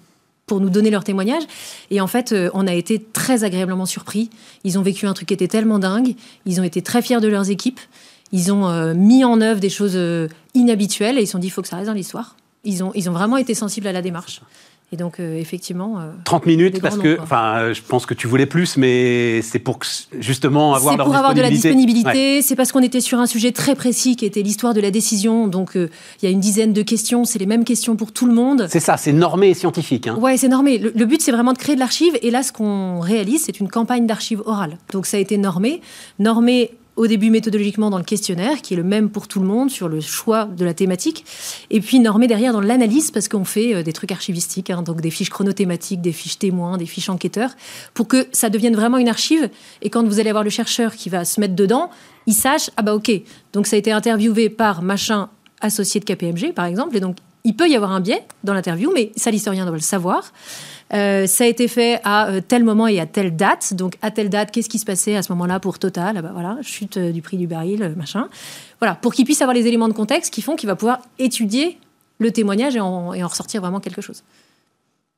pour nous donner leur témoignage. Et en fait, euh, on a été très agréablement surpris. Ils ont vécu un truc qui était tellement dingue. Ils ont été très fiers de leurs équipes. Ils ont euh, mis en œuvre des choses euh, inhabituelles et ils se sont dit il faut que ça reste dans l'histoire. Ils ont, ils ont vraiment été sensibles à la démarche. Et donc, euh, effectivement. euh, 30 minutes, parce que, enfin, euh, je pense que tu voulais plus, mais c'est pour justement avoir leur pour avoir de la disponibilité. c'est parce qu'on était sur un sujet très précis qui était l'histoire de la décision. Donc euh, il y a une dizaine de questions, c'est les mêmes questions pour tout le monde. C'est ça, c'est normé et scientifique. hein. Ouais, c'est normé. Le, le but, c'est vraiment de créer de l'archive. Et là, ce qu'on réalise, c'est une campagne d'archives orale. Donc ça a été normé. Normé au début méthodologiquement dans le questionnaire, qui est le même pour tout le monde sur le choix de la thématique, et puis normé derrière dans l'analyse, parce qu'on fait euh, des trucs archivistiques, hein, donc des fiches chronothématiques, des fiches témoins, des fiches enquêteurs, pour que ça devienne vraiment une archive. Et quand vous allez avoir le chercheur qui va se mettre dedans, il sache, ah bah ok, donc ça a été interviewé par machin associé de KPMG, par exemple, et donc il peut y avoir un biais dans l'interview, mais ça, l'historien doit le savoir. Euh, ça a été fait à euh, tel moment et à telle date. Donc, à telle date, qu'est-ce qui se passait à ce moment-là pour Total? Ah bah voilà, chute euh, du prix du baril, machin. Voilà, pour qu'il puisse avoir les éléments de contexte qui font qu'il va pouvoir étudier le témoignage et en, et en ressortir vraiment quelque chose.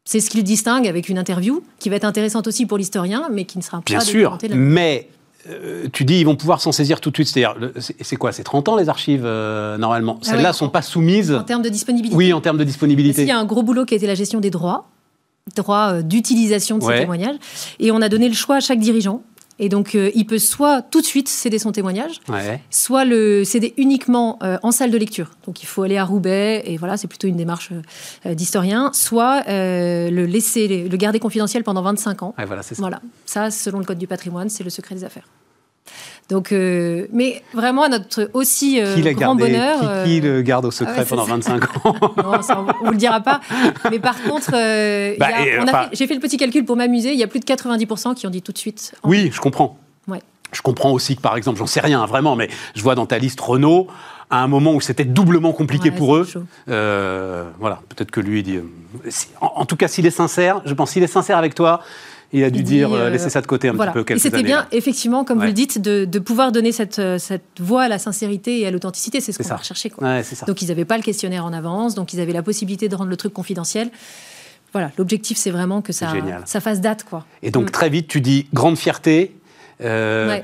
C'est ce qui le distingue avec une interview qui va être intéressante aussi pour l'historien, mais qui ne sera Bien pas sûr, documentée là- mais euh, tu dis ils vont pouvoir s'en saisir tout de suite. C'est-à-dire, c'est quoi C'est 30 ans les archives euh, normalement? Ah Celles-là ouais. sont pas soumises. En termes de disponibilité. Oui, en termes de disponibilité. qu'il y a un gros boulot qui a été la gestion des droits, droits euh, d'utilisation de Ouais. ces témoignages. Et on a donné le choix à chaque dirigeant. Et donc, euh, il peut soit tout de suite céder son témoignage, Ouais. soit le céder uniquement euh, en salle de lecture. Donc, il faut aller à Roubaix, et voilà, c'est plutôt une démarche euh, d'historien, soit le laisser, le garder confidentiel pendant 25 ans. Ouais, voilà, c'est ça. Voilà, ça, selon le code du patrimoine, c'est le secret des affaires. Donc, euh, mais vraiment à notre aussi euh, Qui, grand gardé, bonheur. qui, euh, qui le garde au secret ah ouais, c'est pendant ça. 25 ans non, ça, on vous le dira pas. Mais par contre, Bah, enfin- j'ai fait le petit calcul pour m'amuser. Il y a plus de 90% qui ont dit tout de suite. en- Oui, je comprends. Ouais. Je comprends aussi que, par exemple, j'en sais rien hein, vraiment, mais je vois dans ta liste Renault, à un moment où c'était doublement compliqué Ouais, pour eux. euh, voilà, peut-être que lui, dit. en, en tout cas, s'il est sincère, je pense s'il est sincère avec toi, il a dû Il dit, dire euh, euh, laissez ça de côté un Voilà. petit peu Et quelques c'était années, bien, là. effectivement, comme Ouais. vous le dites, de, de pouvoir donner cette, euh, cette voix à la sincérité et à l'authenticité. C'est ce qu'on rechercher. Quoi. Ouais, c'est ça. Donc, ils n'avaient pas le questionnaire en avance, donc ils avaient la possibilité de rendre le truc confidentiel. voilà, l'objectif, c'est vraiment que ça, ça fasse date. Quoi. Et donc, mm. très vite, tu dis grande fierté. Euh,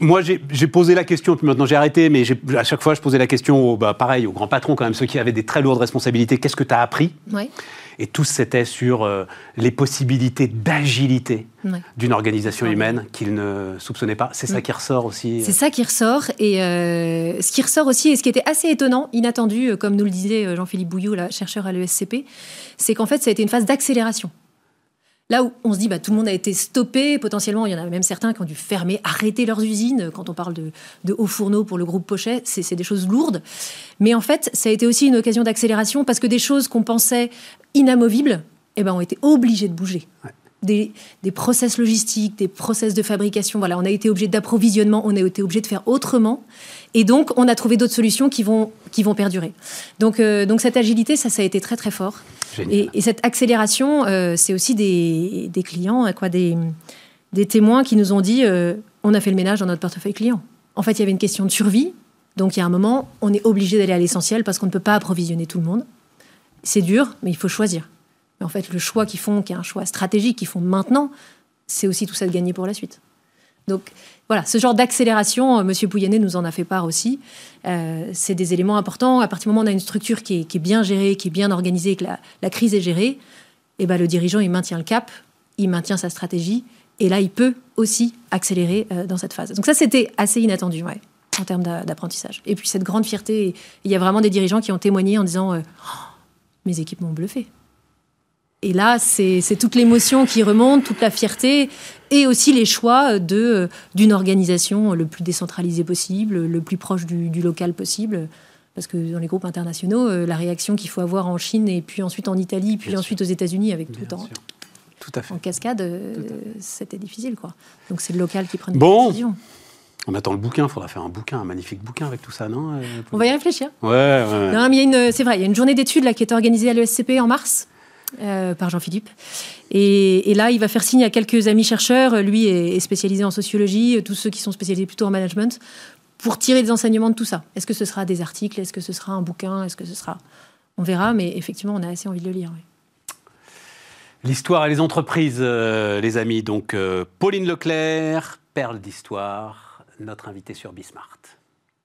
moi, j'ai posé la question, puis maintenant j'ai arrêté, mais à chaque fois, je posais la question, au, bah, pareil, aux grands patrons, quand même, ceux qui avaient des très lourdes responsabilités. Qu'est-ce que tu as appris Et tous, c'était sur euh, les possibilités d'agilité d'une organisation humaine qu'ils ne soupçonnaient pas. C'est ça qui ressort aussi. C'est ça qui ressort. Et ce qui ressort aussi, et ce qui était assez étonnant, inattendu, comme nous le disait Jean-Philippe Bouillot, chercheur à l'ESCP, c'est qu'en fait, ça a été une phase d'accélération. Là où on se dit, bah, tout le monde a été stoppé, potentiellement, il y en a même certains qui ont dû fermer, arrêter leurs usines. Quand on parle de, de hauts fourneaux pour le groupe Pochet, c'est des choses lourdes. Mais en fait, ça a été aussi une occasion d'accélération parce que des choses qu'on pensait inamovibles, eh ben, ont été obligées de bouger. Des, des, process logistiques, des process de fabrication. Voilà, on a été obligé d'approvisionnement, on a été obligé de faire autrement. Et donc, on a trouvé d'autres solutions qui vont, qui vont perdurer. Donc, euh, donc, cette agilité, ça, ça a été très, très fort. Et, cette accélération, euh, c'est aussi des, des, clients, quoi, des, des témoins qui nous ont dit euh, on a fait le ménage dans notre portefeuille client. En fait, il y avait une question de survie. Donc, il y a un moment, on est obligé d'aller à l'essentiel parce qu'on ne peut pas approvisionner tout le monde. C'est dur, mais il faut choisir. Mais en fait, le choix qu'ils font, qui est un choix stratégique qu'ils font maintenant, c'est aussi tout ça de gagner pour la suite. Donc voilà, ce genre d'accélération, euh, Monsieur Pouyanné nous en a fait part aussi. Euh, c'est des éléments importants. À partir du moment où on a une structure qui est, bien gérée, qui est bien organisée, que la, crise est gérée, eh ben, le dirigeant, il maintient le cap, il maintient sa stratégie, et là, il peut aussi accélérer euh, dans cette phase. Donc ça, c'était assez inattendu, en termes d'apprentissage. Et puis cette grande fierté, il y a vraiment des dirigeants qui ont témoigné en disant oh, Mes équipes m'ont bluffé ». Et là, c'est toute l'émotion qui remonte, toute la fierté, et aussi les choix d'une organisation le plus décentralisée possible, le plus proche du, local possible. Parce que dans les groupes internationaux, euh, la réaction qu'il faut avoir en Chine, et puis ensuite en Italie, puis ensuite aux États-Unis, avec tout en, tout à fait. en cascade, euh, c'était difficile. quoi. Donc c'est le local qui prend des bon. décisions. On attend le bouquin, il faudra faire un bouquin, un magnifique bouquin avec tout ça, non euh, On va y réfléchir. Ouais, ouais. Non, mais c'est vrai, il y a une journée d'études qui est organisée à l'ESCP en mars. Euh, par Jean-Philippe. Et, là, il va faire signe à quelques amis chercheurs. Lui est, spécialisé en sociologie, tous ceux qui sont spécialisés plutôt en management, pour tirer des enseignements de tout ça. Est-ce que ce sera des articles? Est-ce que ce sera un bouquin? Est-ce que ce sera... On verra, mais effectivement, on a assez envie de le lire. L'histoire et les entreprises, euh, les amis. Donc, euh, Pauline Leclerc, perle d'histoire, notre invitée sur Bismart.